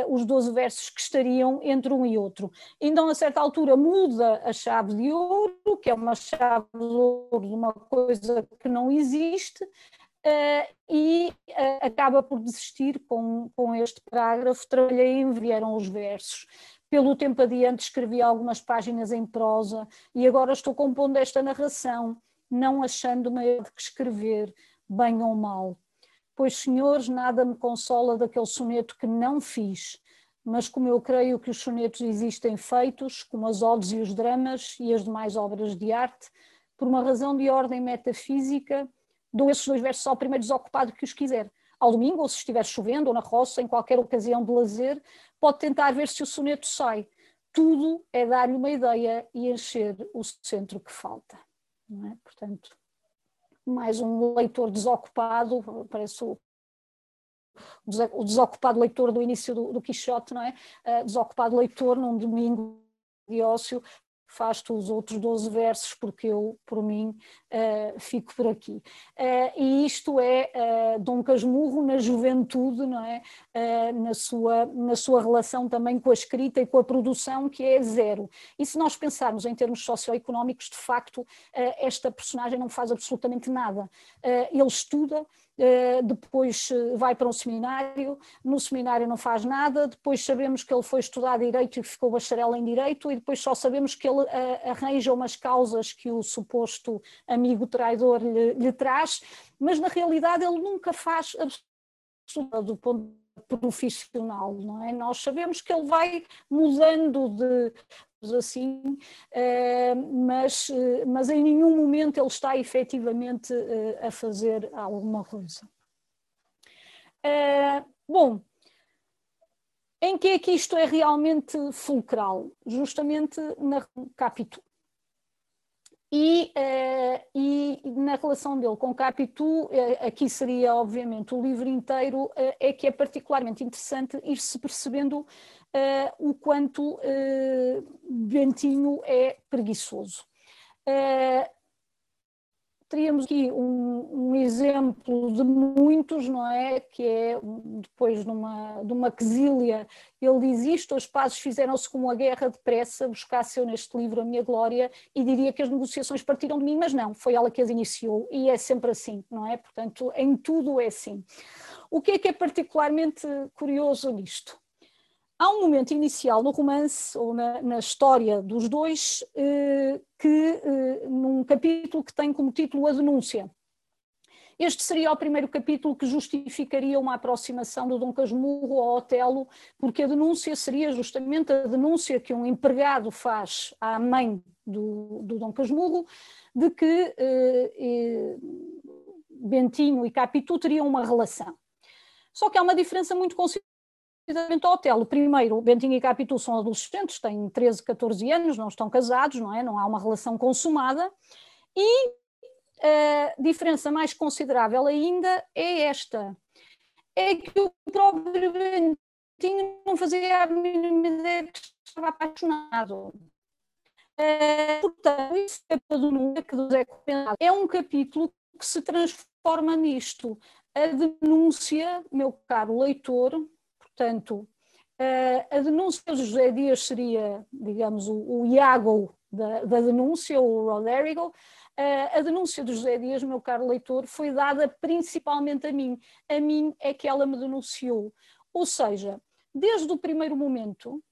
os 12 versos que estariam entre um e outro. Então, a certa altura, muda a chave de ouro, que é uma chave de ouro de uma coisa que não existe, uh, e acaba por desistir com, com este parágrafo. Trabalhei em vieram os versos pelo tempo adiante escrevi algumas páginas em prosa e agora estou compondo esta narração, não achando maior que escrever, bem ou mal. Pois, senhores, nada me consola daquele soneto que não fiz, mas como eu creio que os sonetos existem feitos, como as odes e os dramas e as demais obras de arte, por uma razão de ordem metafísica, dou esses dois versos ao primeiro desocupado que os quiser. Ao domingo, ou se estiver chovendo, ou na roça, em qualquer ocasião de lazer, pode tentar ver se o soneto sai. Tudo é dar-lhe uma ideia e encher o centro que falta. É? Portanto, mais um leitor desocupado, parece o, o desocupado leitor do início do, do Quixote, não é? Uh, desocupado leitor num domingo de ócio, faz-te os outros 12 versos, porque eu, por mim, uh, fico por aqui. Uh, e isto é uh, Dom Casmurro na juventude, não é? na, sua, na sua relação também com a escrita e com a produção, que é zero. E se nós pensarmos em termos socioeconómicos, de facto, esta personagem não faz absolutamente nada. ele estuda, depois eh, vai para um seminário, no seminário não faz nada, depois sabemos que ele foi estudar Direito e ficou bacharel em Direito, e depois só sabemos que ele eh, arranja umas causas que o suposto amigo traidor lhe, lhe traz, mas na realidade ele nunca faz absolutamente do ponto profissional, não é? Nós sabemos que ele vai mudando de, assim, eh, mas, eh, mas em nenhum momento ele está efetivamente eh, a fazer alguma coisa. Bom, em que é que isto é realmente fulcral? Justamente na Capitu. E, e, na relação dele com Capitu, aqui seria obviamente o livro inteiro, é que é particularmente interessante ir-se percebendo o quanto uh, Bentinho é preguiçoso. Uh, teríamos aqui um, um, exemplo de muitos, não é? Que é depois de uma, de uma quesília, ele diz isto: os pazes fizeram-se como a guerra depressa, buscasse eu neste livro a minha glória, e diria que as negociações partiram de mim, mas não, foi ela que as iniciou, e é sempre assim, não é? Portanto, em tudo é assim. O que é que é particularmente curioso nisto? Há um momento inicial no romance, ou na, na história dos dois, eh, que eh, num capítulo que tem como título a denúncia. Este seria o primeiro capítulo que justificaria uma aproximação do Dom Casmurro ao Otelo, porque a denúncia seria justamente a denúncia que um empregado faz à mãe do, do Dom Casmurro de que eh, eh Bentinho e Capitu teriam uma relação. Só que há uma diferença muito ao Otelo. Primeiro, Bentinho e Capitu são adolescentes, têm 13, 14 anos, não estão casados, não é? Não há uma relação consumada. E a diferença mais considerável ainda é esta: é que o próprio Bentinho não fazia a mínima ideia que estava apaixonado. Uh, portanto, isso é que é um capítulo que se transforma nisto. A denúncia, meu caro leitor, Portanto, a denúncia de José Dias seria, digamos, o, o Iago da, da denúncia, o Roderigo, a denúncia de José Dias, meu caro leitor, foi dada principalmente a mim. A mim é que ela me denunciou. Ou seja, desde o primeiro momento,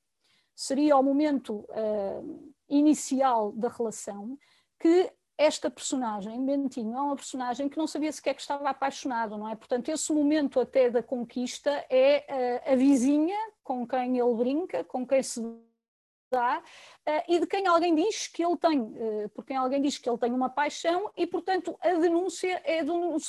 seria o momento uh, inicial da relação, que esta personagem, Bentinho, é uma personagem que não sabia sequer que estava apaixonado, não é? Portanto, esse momento até da conquista é uh, a vizinha com quem ele brinca, com quem se dá, uh, e de quem alguém diz que ele tem, uh, por quem alguém diz que ele tem uma paixão, e portanto a denúncia é,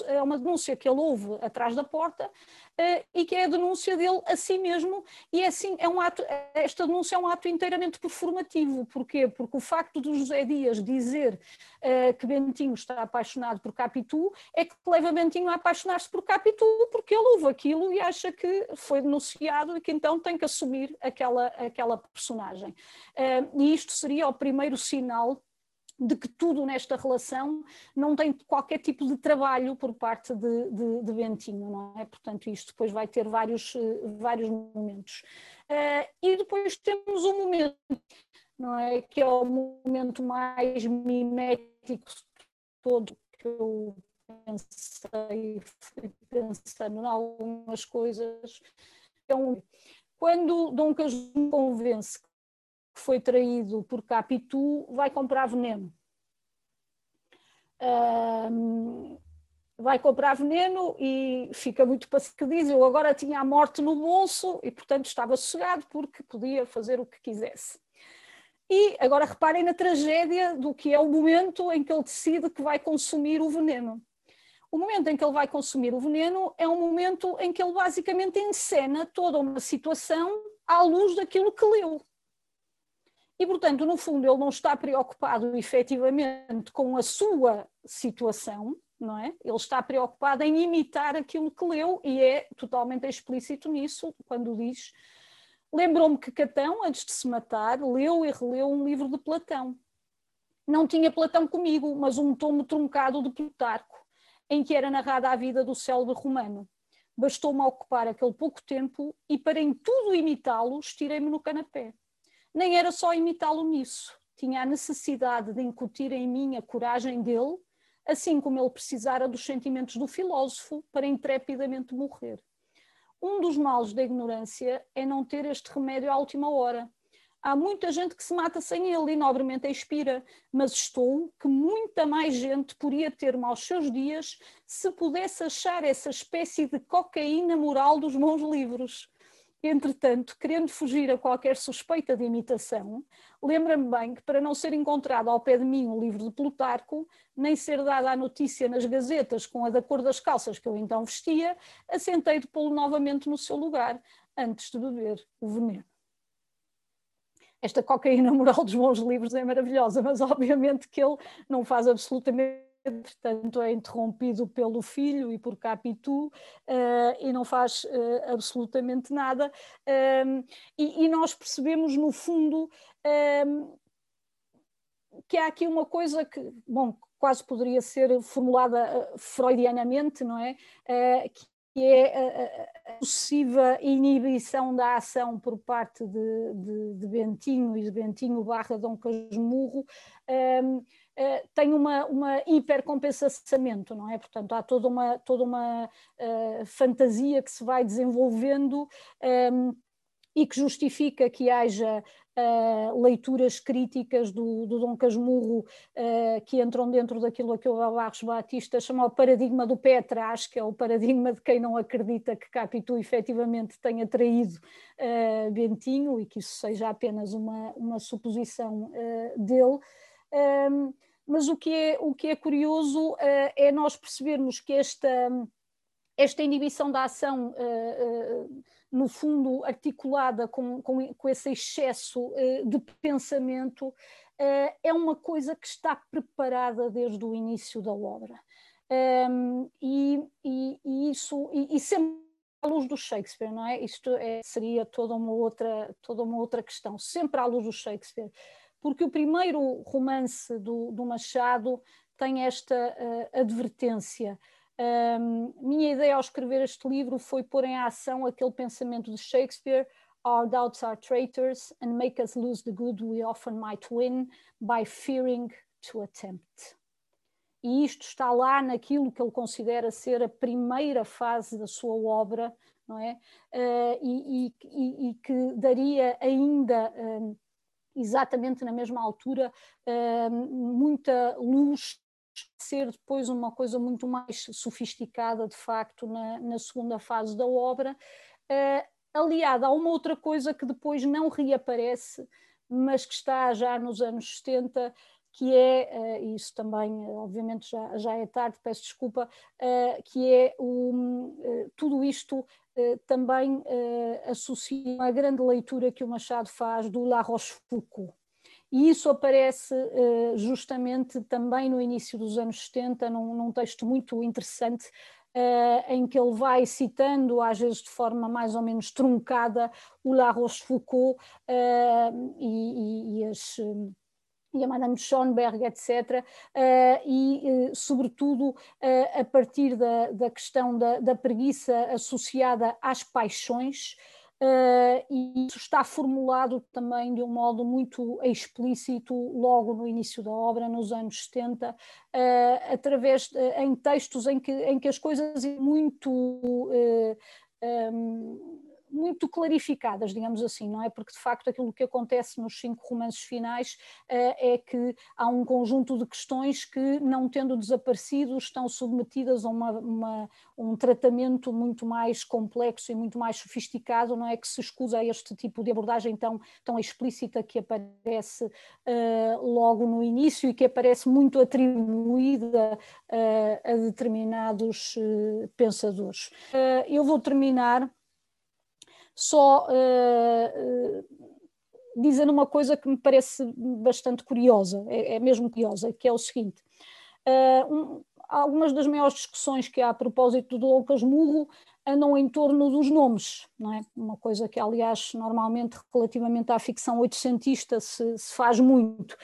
é uma denúncia que ele ouve atrás da porta uh, e que é a denúncia dele a si mesmo, e é assim, é um ato, esta denúncia é um ato inteiramente performativo. Porquê? Porque o facto do José Dias dizer que Bentinho está apaixonado por Capitu é que leva Bentinho a apaixonar-se por Capitu, porque ele ouve aquilo e acha que foi denunciado e que então tem que assumir aquela, aquela personagem. Uh, e isto seria o primeiro sinal de que tudo nesta relação não tem qualquer tipo de trabalho por parte de, de, de Bentinho, não é? Portanto, isto depois vai ter vários, uh, vários momentos. Uh, e depois temos um momento, não é? Que é o momento mais mimético todo que eu pensei, pensando em algumas coisas. Um, quando Dom Casmurro convence que foi traído por Capitu vai comprar veneno. Um, vai comprar veneno e fica muito paciente, diz, eu agora tinha a morte no bolso e portanto estava sossegado porque podia fazer o que quisesse. E agora reparem na tragédia do que é o momento em que ele decide que vai consumir o veneno. O momento em que ele vai consumir o veneno é um momento em que ele basicamente encena toda uma situação à luz daquilo que leu. E, portanto, no fundo, ele não está preocupado efetivamente com a sua situação, não é? Ele está preocupado em imitar aquilo que leu e é totalmente explícito nisso quando diz. Lembrou-me que Catão, antes de se matar, leu e releu um livro de Platão. Não tinha Platão comigo, mas um tomo truncado de Plutarco, em que era narrada a vida do célebre romano. Bastou-me ocupar aquele pouco tempo e, para em tudo imitá-lo, estirei-me no canapé nem era só imitá-lo nisso. Tinha a necessidade de incutir em mim a coragem dele, assim como ele precisara dos sentimentos do filósofo para intrepidamente morrer. Um dos males da ignorância é não ter este remédio à última hora. Há muita gente que se mata sem ele e nobremente expira, mas estou que muita mais gente poderia ter aos seus dias se pudesse achar essa espécie de cocaína moral dos bons livros. Entretanto, querendo fugir a qualquer suspeita de imitação, lembra-me bem que, para não ser encontrado ao pé de mim o livro de Plutarco, nem ser dada a notícia nas gazetas com a da cor das calças que eu então vestia, assentei de pô-lo novamente no seu lugar, antes de beber o veneno. Esta cocaína moral dos bons livros é maravilhosa, mas obviamente que ele não faz absolutamente entretanto é interrompido pelo filho e por Capitu uh, e não faz uh, absolutamente nada. Um, e, e, nós percebemos, no fundo, um, que há aqui uma coisa que, bom, quase poderia ser formulada uh, freudianamente, não é? que é a, possível inibição da ação por parte de, de, de Bentinho e de Bentinho barra Dom Casmurro, um, uh, tem uma, uma hipercompensamento, não é? Portanto, há toda uma, toda uma uh, fantasia que se vai desenvolvendo um, e que justifica que haja uh, leituras críticas do, do Dom Casmurro uh, que entram dentro daquilo a que o Barros Batista chama o paradigma do pé atrás, que é o paradigma de quem não acredita que Capitu efetivamente tenha traído uh, Bentinho e que isso seja apenas uma, uma suposição dele. Um, mas o que é, o que é curioso uh, é nós percebermos que esta, esta inibição da ação, uh, uh, no fundo, articulada com, com, com esse excesso de pensamento, é uma coisa que está preparada desde o início da obra. Um, e, e, e, isso, e, e sempre à luz do Shakespeare, não é? Isto é, seria toda uma, outra, toda uma outra questão, sempre à luz do Shakespeare porque o primeiro romance do, do Machado tem esta uh, advertência. Um, minha ideia ao escrever este livro foi pôr em ação aquele pensamento de Shakespeare Our doubts are traitors and make us lose the good we often might win by fearing to attempt. E isto está lá naquilo que ele considera ser a primeira fase da sua obra, não é? Uh, e, e, e, que daria ainda exatamente na mesma altura uh, muita luz ser depois uma coisa muito mais sofisticada de facto na, na segunda fase da obra. Aliada a uma outra coisa que depois não reaparece mas que está já nos anos 70 que é, uh, isso também, obviamente já, já é tarde, peço desculpa, que é o, tudo isto também associa a grande leitura que o Machado faz do La Rochefoucauld. E isso aparece justamente também no início dos anos 70, num, num texto muito interessante, em que ele vai citando, às vezes de forma mais ou menos truncada, o La Rochefoucauld e, e, e as e a Madame Schoenberg, etc., uh, e, uh, sobretudo, uh, a partir da, da questão da, da, preguiça associada às paixões, e isso está formulado também de um modo muito explícito logo no início da obra, nos anos 70, através de, em textos em que, em que as coisas muito. Um, muito clarificadas, digamos assim, não é? Porque de facto aquilo que acontece nos cinco romances finais uh, é que há um conjunto de questões que, não tendo desaparecido, estão submetidas a uma, uma, um tratamento muito mais complexo e muito mais sofisticado, não é? Que se escusa este tipo de abordagem tão, tão explícita que aparece uh, logo no início e que aparece muito atribuída uh, a determinados pensadores. eu vou terminar só uh, uh, dizendo uma coisa que me parece bastante curiosa, é, é mesmo curiosa, que é o seguinte. Uh, um, algumas das maiores discussões que há a propósito do Lucas Murro andam em torno dos nomes, não é? Uma coisa que, aliás, normalmente, relativamente à ficção oitocentista, se, se faz muito,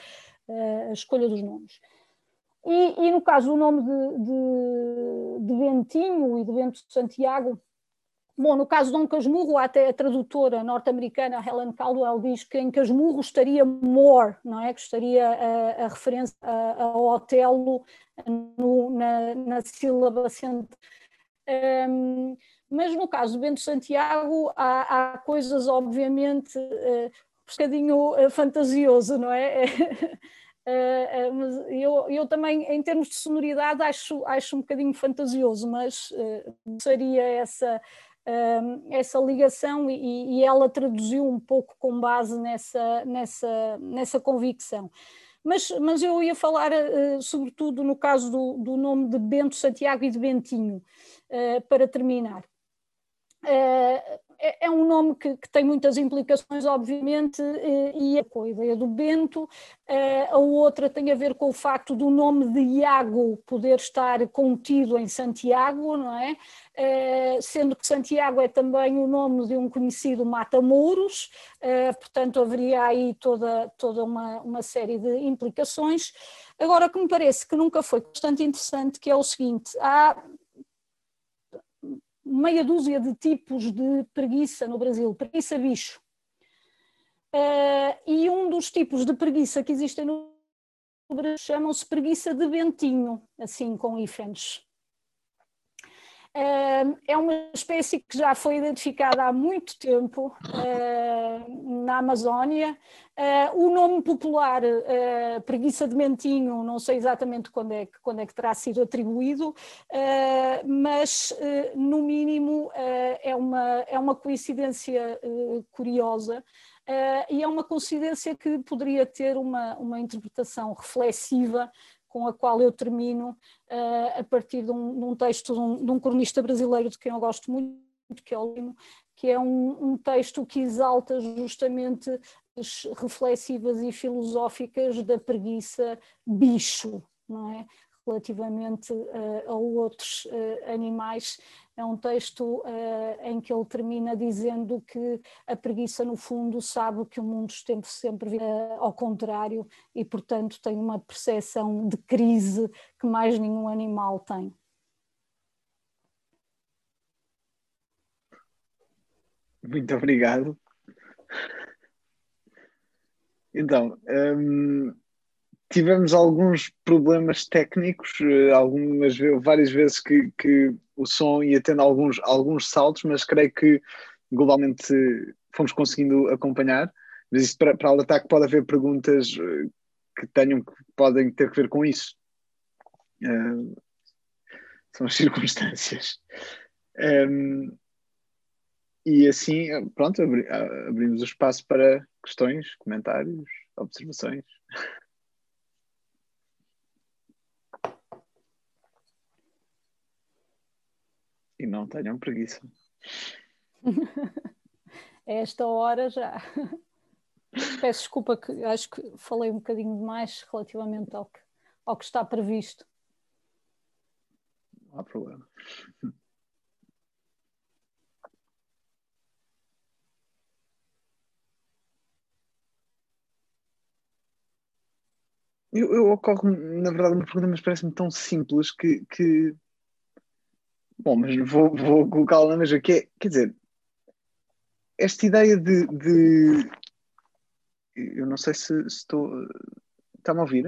a escolha dos nomes. E, e, no caso do nome de, de, de Bentinho e de Bento Santiago, Bom, no caso de Dom Casmurro, até a tradutora norte-americana Helen Caldwell diz que em Casmurro estaria more, não é? Que estaria a, a referência a, a Otelo na, na sílaba central. Um, mas no caso do Bento Santiago há, há coisas obviamente uh, um bocadinho uh, fantasioso, não é? Uh, mas eu, eu também, em termos de sonoridade, acho, acho um bocadinho fantasioso, mas uh, seria essa essa ligação e, e, ela traduziu um pouco com base nessa, nessa, nessa convicção. Mas, mas eu ia falar, uh, sobretudo, no caso do, do nome de Bento Santiago e de Bentinho, uh, para terminar. Uh, é, é um nome que, que, tem muitas implicações, obviamente, e é com a ideia do Bento. A outra tem a ver com o facto do nome de Iago poder estar contido em Santiago, não é? Sendo que Santiago é também o nome de um conhecido Mata-Mouros, portanto, haveria aí toda, toda uma, uma série de implicações. Agora, que me parece que nunca foi bastante interessante, que é o seguinte: há meia dúzia de tipos de preguiça no Brasil, preguiça bicho. Uh, e um dos tipos de preguiça que existem no Brasil chamam-se preguiça de bentinho, assim com hífenes. Uh, é uma espécie que já foi identificada há muito tempo uh, na Amazónia. Uh, o nome popular, preguiça de mentinho, não sei exatamente quando é que, quando é que terá sido atribuído, mas no mínimo é, uma, é uma coincidência curiosa. e é uma coincidência que poderia ter uma, uma interpretação reflexiva com a qual eu termino uh, a partir de um, de um texto de um, de um, cronista brasileiro de quem eu gosto muito, que é o Lino, que é um, um texto que exalta justamente as reflexivas e filosóficas da preguiça bicho, não é? relativamente uh, a outros uh, animais. É um texto uh, em que ele termina dizendo que a preguiça, no fundo, sabe que o mundo sempre, sempre vira ao contrário e, portanto, tem uma percepção de crise que mais nenhum animal tem. Muito obrigado. Então, um, tivemos alguns problemas técnicos, eh, algumas várias vezes que, que, o som ia tendo alguns, alguns saltos, mas creio que globalmente fomos conseguindo acompanhar. Mas isso para, para alertar que pode haver perguntas eh, que tenham que podem ter que ver com isso. Uh, são as circunstâncias. Um, e assim, pronto, abri, abrimos o espaço para questões, comentários, observações. E não tenham preguiça. esta hora já. Peço desculpa que acho que falei um bocadinho demais relativamente ao que, ao que está previsto. Não há problema. Eu, eu ocorre, na verdade, uma pergunta, mas parece-me tão simples que, que Bom, mas vou, vou colocá-la na mesma. Que é, quer dizer, esta ideia de, de. eu não sei se, se estou. Está-me a ouvir?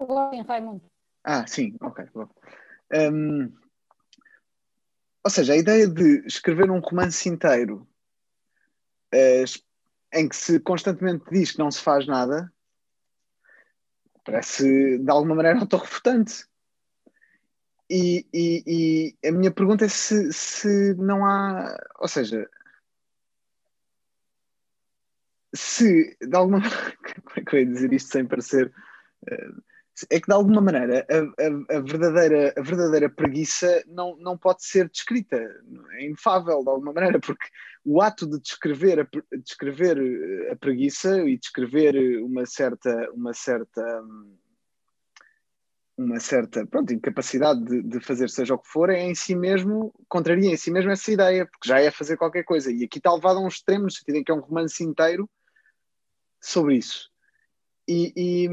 Sim, Raimundo. Ah, sim, ok. Um, ou seja, a ideia de escrever um romance inteiro uh, em que se constantemente diz que não se faz nada parece de alguma maneira autorrefutante. E, e, e, a minha pergunta é se, se não há, ou seja, se de alguma como é que eu ia dizer isto sem parecer eh, é que de alguma maneira a, a, a, verdadeira, a verdadeira preguiça não, não pode ser descrita, é? Inefável de alguma maneira, porque o ato de descrever a, descrever eh, a preguiça e descrever uma certa, uma certa hum, uma certa pronto, incapacidade de, de, fazer seja o que for, é em si mesmo, contraria em si mesmo essa ideia, porque já é fazer qualquer coisa. E aqui está levado a um extremo, no sentido em que é um romance inteiro sobre isso. E, e,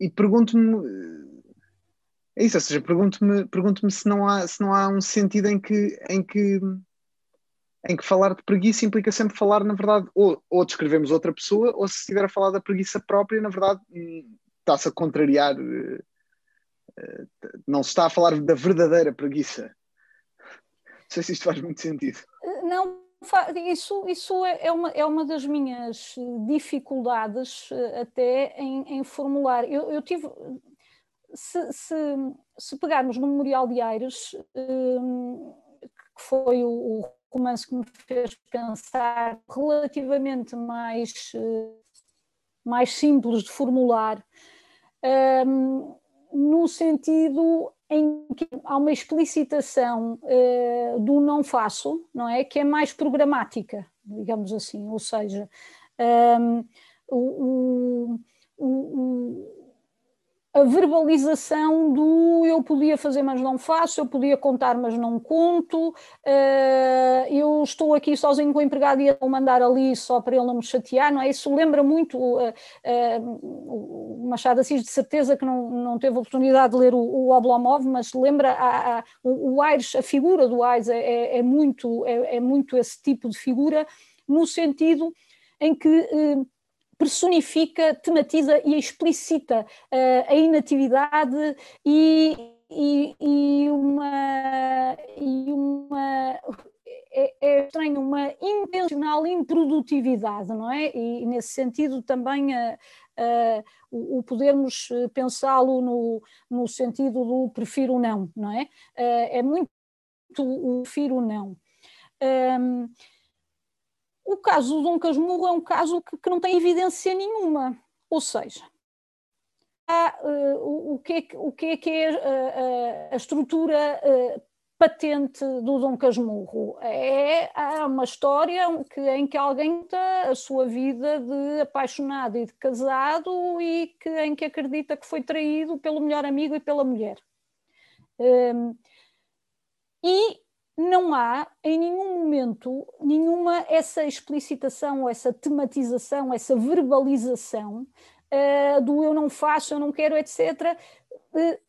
e pergunto-me. É isso, ou seja, pergunto-me pergunto se, não há, se não há um sentido em que, em que em que falar de preguiça implica sempre falar, na verdade, ou, ou descrevemos outra pessoa, ou se estiver a falar da preguiça própria, na verdade, hum, está-se a contrariar uh, não se está a falar da verdadeira preguiça. Não sei se isto faz muito sentido. Não, isso, isso é, é, uma, é uma das minhas dificuldades eh, até em, em formular. Eu, eu tive. Se, se, se, pegarmos no Memorial de Aires, ehm, que foi o, o romance que me fez pensar relativamente mais, eh, mais simples de formular, um, no sentido em que há uma explicitação uh, do não faço, não é? Que é mais programática, digamos assim, ou seja, um, o, o, o a verbalização do eu podia fazer, mas não faço, eu podia contar, mas não conto, uh, eu estou aqui sozinho com o empregado e vou mandar ali só para ele não me chatear, não é? Isso lembra muito uh, uh, o Machado Assis, de certeza que não, não teve oportunidade de ler o, o Oblomov, mas lembra a, a, o, o Aires, a figura do Aires é, é, é muito, é, é, muito esse tipo de figura, no sentido em que personifica, tematiza e explicita uh, a inatividade e, e, e, uma, e uma é, é, estranho, uma intencional improdutividade, não é? E, nesse sentido também uh, uh, o, o, podermos pensá-lo no, no sentido do prefiro não, não é? É muito o prefiro não. O caso do Dom Casmurro é um caso que, que não tem evidência nenhuma, ou seja, há, uh, o, que é, o que é que é a, eh, a, estrutura uh, patente do Dom Casmurro? É há uma história que, em que alguém está a sua vida de apaixonado e de casado e que, em que acredita que foi traído pelo melhor amigo e pela mulher. Um, e não há em nenhum momento nenhuma essa explicitação, essa tematização, essa verbalização uh, do eu não faço, eu não quero, etc., uh,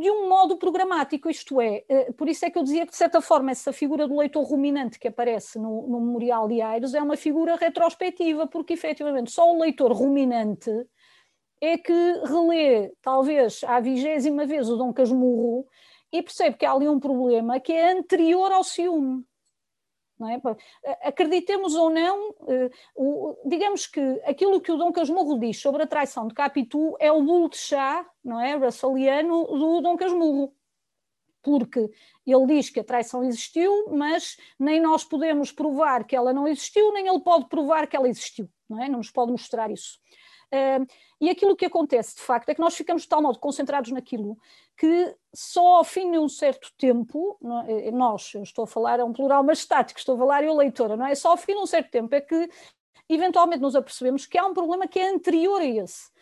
de um modo programático, isto é, uh, por isso é que eu dizia que, de certa forma, essa figura do leitor ruminante que aparece no, no Memorial de Aires é uma figura retrospectiva, porque efetivamente só o leitor ruminante é que relê, talvez, à vigésima vez o Dom Casmurro e percebe que há ali um problema que é anterior ao ciúme. É? Acreditemos ou não, eh, digamos que aquilo que o Dom Casmurro diz sobre a traição de Capitu é o bolo de chá, não é, russeliano, do Dom Casmurro. Porque ele diz que a traição existiu, mas nem nós podemos provar que ela não existiu, nem ele pode provar que ela existiu, não é? Não nos pode mostrar isso. Uh, e aquilo que acontece, de facto, é que nós ficamos de tal modo concentrados naquilo que só ao fim de um certo tempo, é? nós, eu estou a falar, é um plural estático, estou a falar eu leitora, não é? Só ao fim de um certo tempo é que eventualmente nos apercebemos que há um problema que é anterior a esse.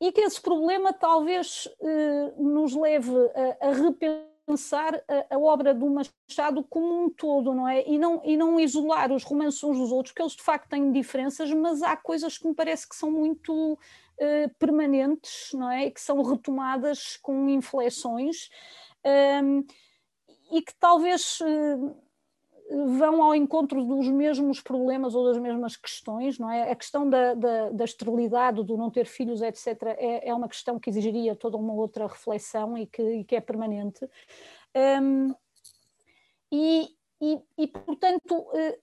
E que esse problema talvez uh, nos leve a, a repensar pensar a, a, obra do Machado como um todo, não é? E não, e não isolar os romances uns dos outros, que eles de facto têm diferenças, mas há coisas que me parece que são muito uh, permanentes, não é? Que são retomadas com inflexões um, e que talvez. Uh, vão ao encontro dos mesmos problemas ou das mesmas questões, não é? A questão da, da, da esterilidade, do não ter filhos, etc., é, é, uma questão que exigiria toda uma outra reflexão e que, e que é permanente. Um, e, e, e, portanto, eh,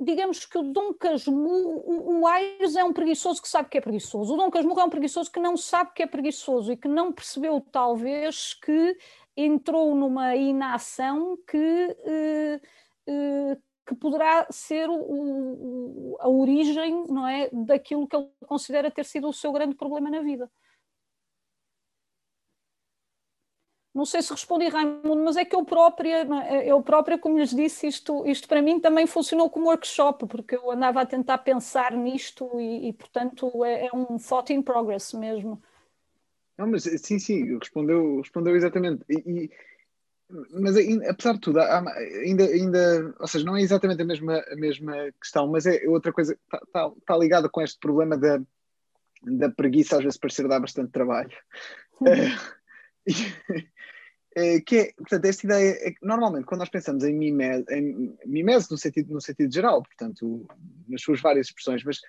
digamos que o Dom Casmurro, o Aires é um preguiçoso que sabe que é preguiçoso. O Dom Casmurro é um preguiçoso que não sabe que é preguiçoso e que não percebeu, talvez, que entrou numa inação que eh, eh, que poderá ser o, a origem não é, daquilo que ele considera ter sido o seu grande problema na vida. Não sei se respondi, Raimundo, mas é que eu própria, é? eu própria, como lhes disse, isto, isto para mim também funcionou como workshop, porque eu andava a tentar pensar nisto e, e portanto, é, é, um thought in progress mesmo. Não, mas sim, sim, respondeu, respondeu exatamente. E, e mas apesar de tudo, ainda, ainda, ou seja, não é exatamente a mesma, a mesma questão, mas é outra coisa que está, está, está ligada com este problema da, da preguiça, às vezes parecer dar bastante trabalho. É, que é, portanto, esta ideia é que normalmente quando nós pensamos em mimese, em mimese no sentido, no sentido geral, portanto, nas suas várias expressões, mas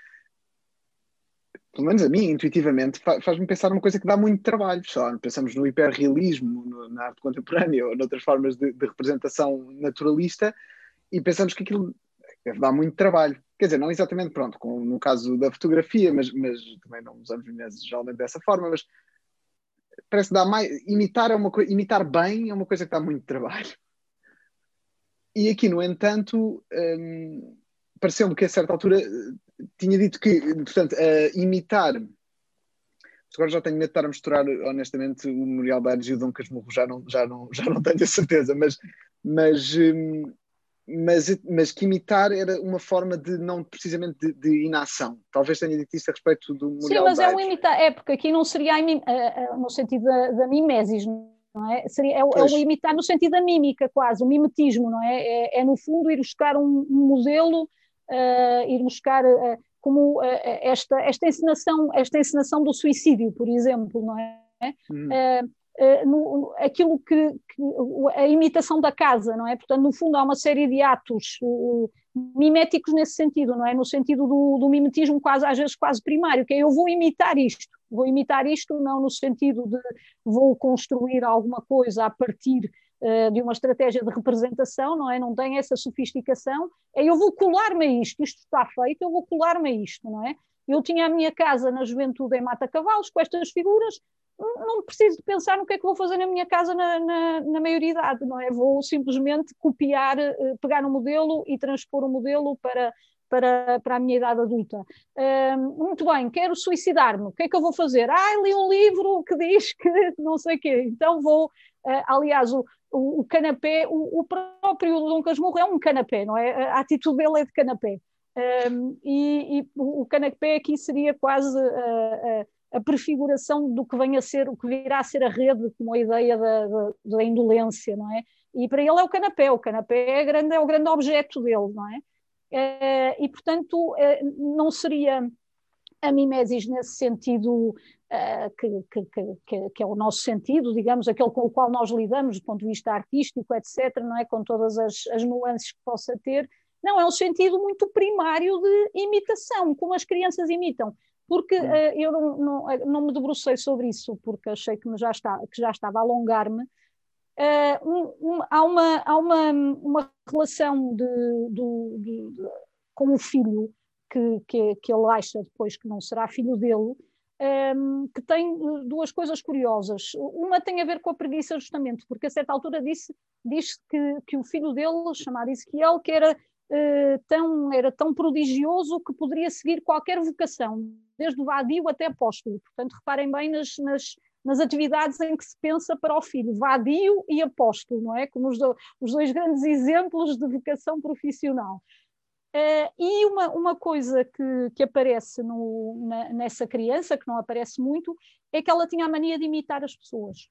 pelo menos a mim, intuitivamente, faz-me pensar numa coisa que dá muito trabalho. Só pensamos no hiperrealismo, no, na arte contemporânea ou noutras formas de, de, representação naturalista e pensamos que aquilo deve dar muito trabalho. Quer dizer, não exatamente, pronto, como no caso da fotografia, mas, mas também não usamos geralmente dessa forma, mas parece dar mais. Imitar, é uma imitar bem é uma coisa que dá muito trabalho. E aqui, no entanto, hum, pareceu-me que a certa altura tinha dito que, portanto, uh, imitar. Agora já tenho medo de estar a misturar, honestamente, o Memorial Ares e o Dom Casmurro, já não, já não, já não tenho a certeza, mas, mas, um, mas, mas que imitar era uma forma de não precisamente de, de inação. Talvez tenha dito isso a respeito do Memorial Sim, mas é um imitar, é porque aqui não seria no sentido da, da mimesis, não é? Seria, é, é, o imitar no sentido da mímica, quase, o mimetismo, não é? É, é no fundo ir buscar um, um modelo uh, ir buscar uh, como uh, esta, esta, encenação, esta encenação do suicídio, por exemplo, não é? Uhum. No, aquilo que, que, a imitação da casa, não é? Portanto, no fundo, há uma série de atos uh, miméticos nesse sentido, não é? No sentido do, do, mimetismo, quase às vezes quase primário, que é eu vou imitar isto, vou imitar isto, não no sentido de vou construir alguma coisa a partir eh, de uma estratégia de representação, não é? Não tem essa sofisticação. É eu vou colar-me a isto, isto está feito, eu vou colar-me a isto, não é? Eu tinha a minha casa na juventude em Mata Cavalos com estas figuras, não preciso de pensar no que é que vou fazer na minha casa na, na, na maioridade, não é? Vou simplesmente copiar, eh, pegar um modelo e transpor o um modelo para, para, para a minha idade adulta. Muito bem, quero suicidar-me, o que é que eu vou fazer? Ah, li um livro que diz que não sei o quê, então vou. Uh, aliás, o, o, o canapé, o, o, próprio Dom Casmurro é um canapé, não é? A atitude dele é de canapé. Um, e, e, o canapé aqui seria quase a, a, a, prefiguração do que vem a ser, o que virá a ser a rede, como a ideia da, da, da indolência, não é? E para ele é o canapé, o canapé é, grande, é o grande objeto dele, não é? Uh, e portanto, uh, não seria a mimesis nesse sentido uh, que, que, que, que, é o nosso sentido, digamos, aquele com o qual nós lidamos do ponto de vista artístico, etc., não é? com todas as, as nuances que possa ter, não, é um sentido muito primário de imitação, como as crianças imitam. Porque uh, eu não, não, não, me debrucei sobre isso, porque achei que, já, está, que já estava a alongar-me. Uh, um, um, há uma, há uma, uma relação de, de, de, de, com o filho que, que, que ele acha depois que não será filho dele, um, ehm, que tem duas coisas curiosas. Uma tem a ver com a preguiça, justamente, porque a certa altura disse, diz que, que o filho dele, chamado Ezequiel, que era, tão, era tão prodigioso que poderia seguir qualquer vocação, desde o vadio até apóstolo. Portanto, reparem bem nas, nas, nas atividades em que se pensa para o filho, vadio e apóstolo, não é? Como os, do, os dois grandes exemplos de vocação profissional. Uh, e uma, uma coisa que, que aparece no, na, nessa criança, que não aparece muito, é que ela tinha a mania de imitar as pessoas.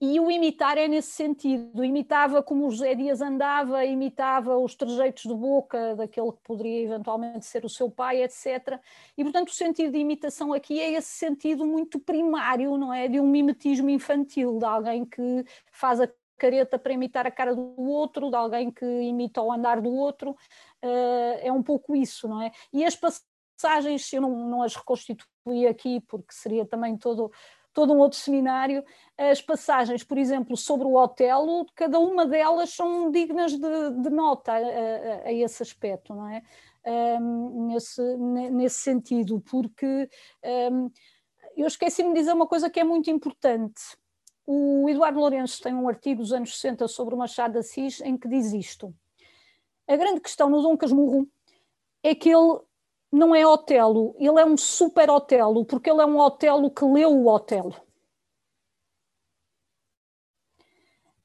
E o imitar é nesse sentido. Imitava como o José Dias andava, imitava os trejeitos de boca daquele que poderia eventualmente ser o seu pai, etc. E, portanto, o sentido de imitação aqui é esse sentido muito primário, não é? De um mimetismo infantil, de alguém que faz a careta para imitar a cara do outro, de alguém que imita o andar do outro, uh, é um pouco isso, não é? E as passagens, eu não, não as reconstituí aqui, porque seria também todo, todo um outro seminário, as passagens, por exemplo, sobre o Otelo, cada uma delas são dignas de, de nota a, a, a, esse aspecto, não é? Um, nesse, nesse sentido, porque um, eu esqueci-me de dizer uma coisa que é muito importante. O Eduardo Lourenço tem um artigo dos anos 60 sobre o Machado de Assis em que diz isto. A grande questão no Dom Casmurro é que ele não é Otelo, ele é um super Otelo, porque ele é um Otelo que leu o Otelo.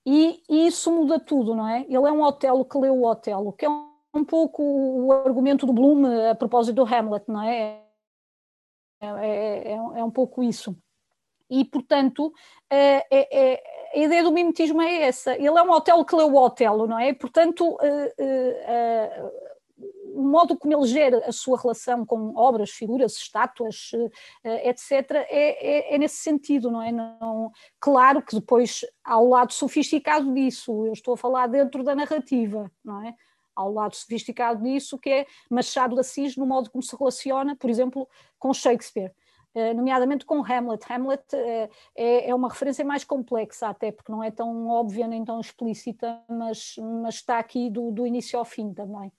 E, e, isso muda tudo, não é? Ele é um Otelo que leu o Otelo, que é um, um pouco o argumento do Bloom a propósito do Hamlet, não é? É, é, é, é um pouco isso. E, portanto, é, é, a ideia do mimetismo é essa. Ele é um Otelo que leu o Otelo, não é? Portanto, o modo como ele gera a sua relação com obras, figuras, estátuas, etc., é, é, é, nesse sentido, não é? Não, claro que depois há o lado sofisticado disso, eu estou a falar dentro da narrativa, não é? Há o lado sofisticado disso, que é Machado de Assis, no modo como se relaciona, por exemplo, com Shakespeare. Eh, nomeadamente com Hamlet. Hamlet eh, é, é uma referência mais complexa até, porque não é tão óbvia nem tão explícita, mas, mas está aqui do, do início ao fim também.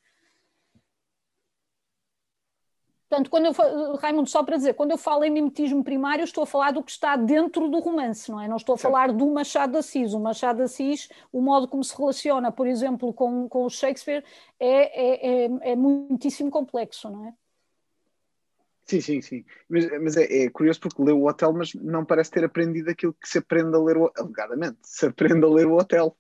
Portanto, quando eu Raimundo, só para dizer, quando eu falo em mimetismo primário, estou a falar do que está dentro do romance, não é? Não estou a falar do Machado de Assis. O Machado de Assis, o modo como se relaciona, por exemplo, com, com o Shakespeare, é, é, é, é muitíssimo complexo, não é? Sim, sim, sim. Mas, mas é, é, curioso porque leu o hotel, mas não parece ter aprendido aquilo que se aprende a ler o alegadamente, se aprende a ler o hotel.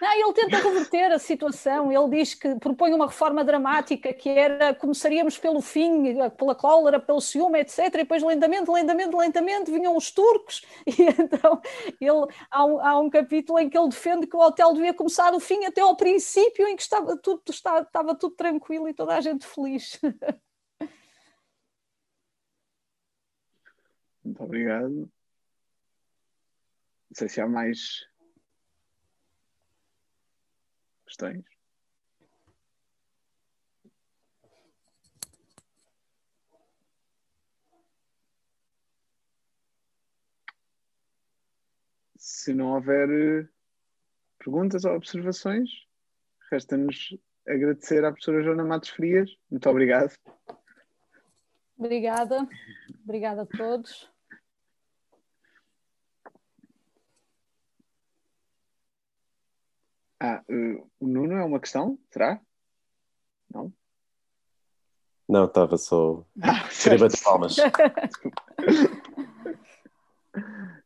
Não, ele tenta reverter a situação, ele diz que propõe uma reforma dramática que era começaríamos pelo fim, pela cólera, pelo ciúme, etc. E depois lentamente, lentamente, lentamente vinham os turcos, e então ele, há, um, há um capítulo em que ele defende que o hotel devia começar do fim até ao princípio, em que estava tudo, estava, estava tudo tranquilo e toda a gente feliz. Muito obrigado. Não sei se há mais questões. Se não houver eh, perguntas ou observações, resta-nos agradecer à professora Joana Matos Frias. Muito obrigado. Obrigada. Obrigada a todos. Ah, uh, o Nuno é uma questão? Será? Não? Não, estava só. Ah, Queria bater palmas.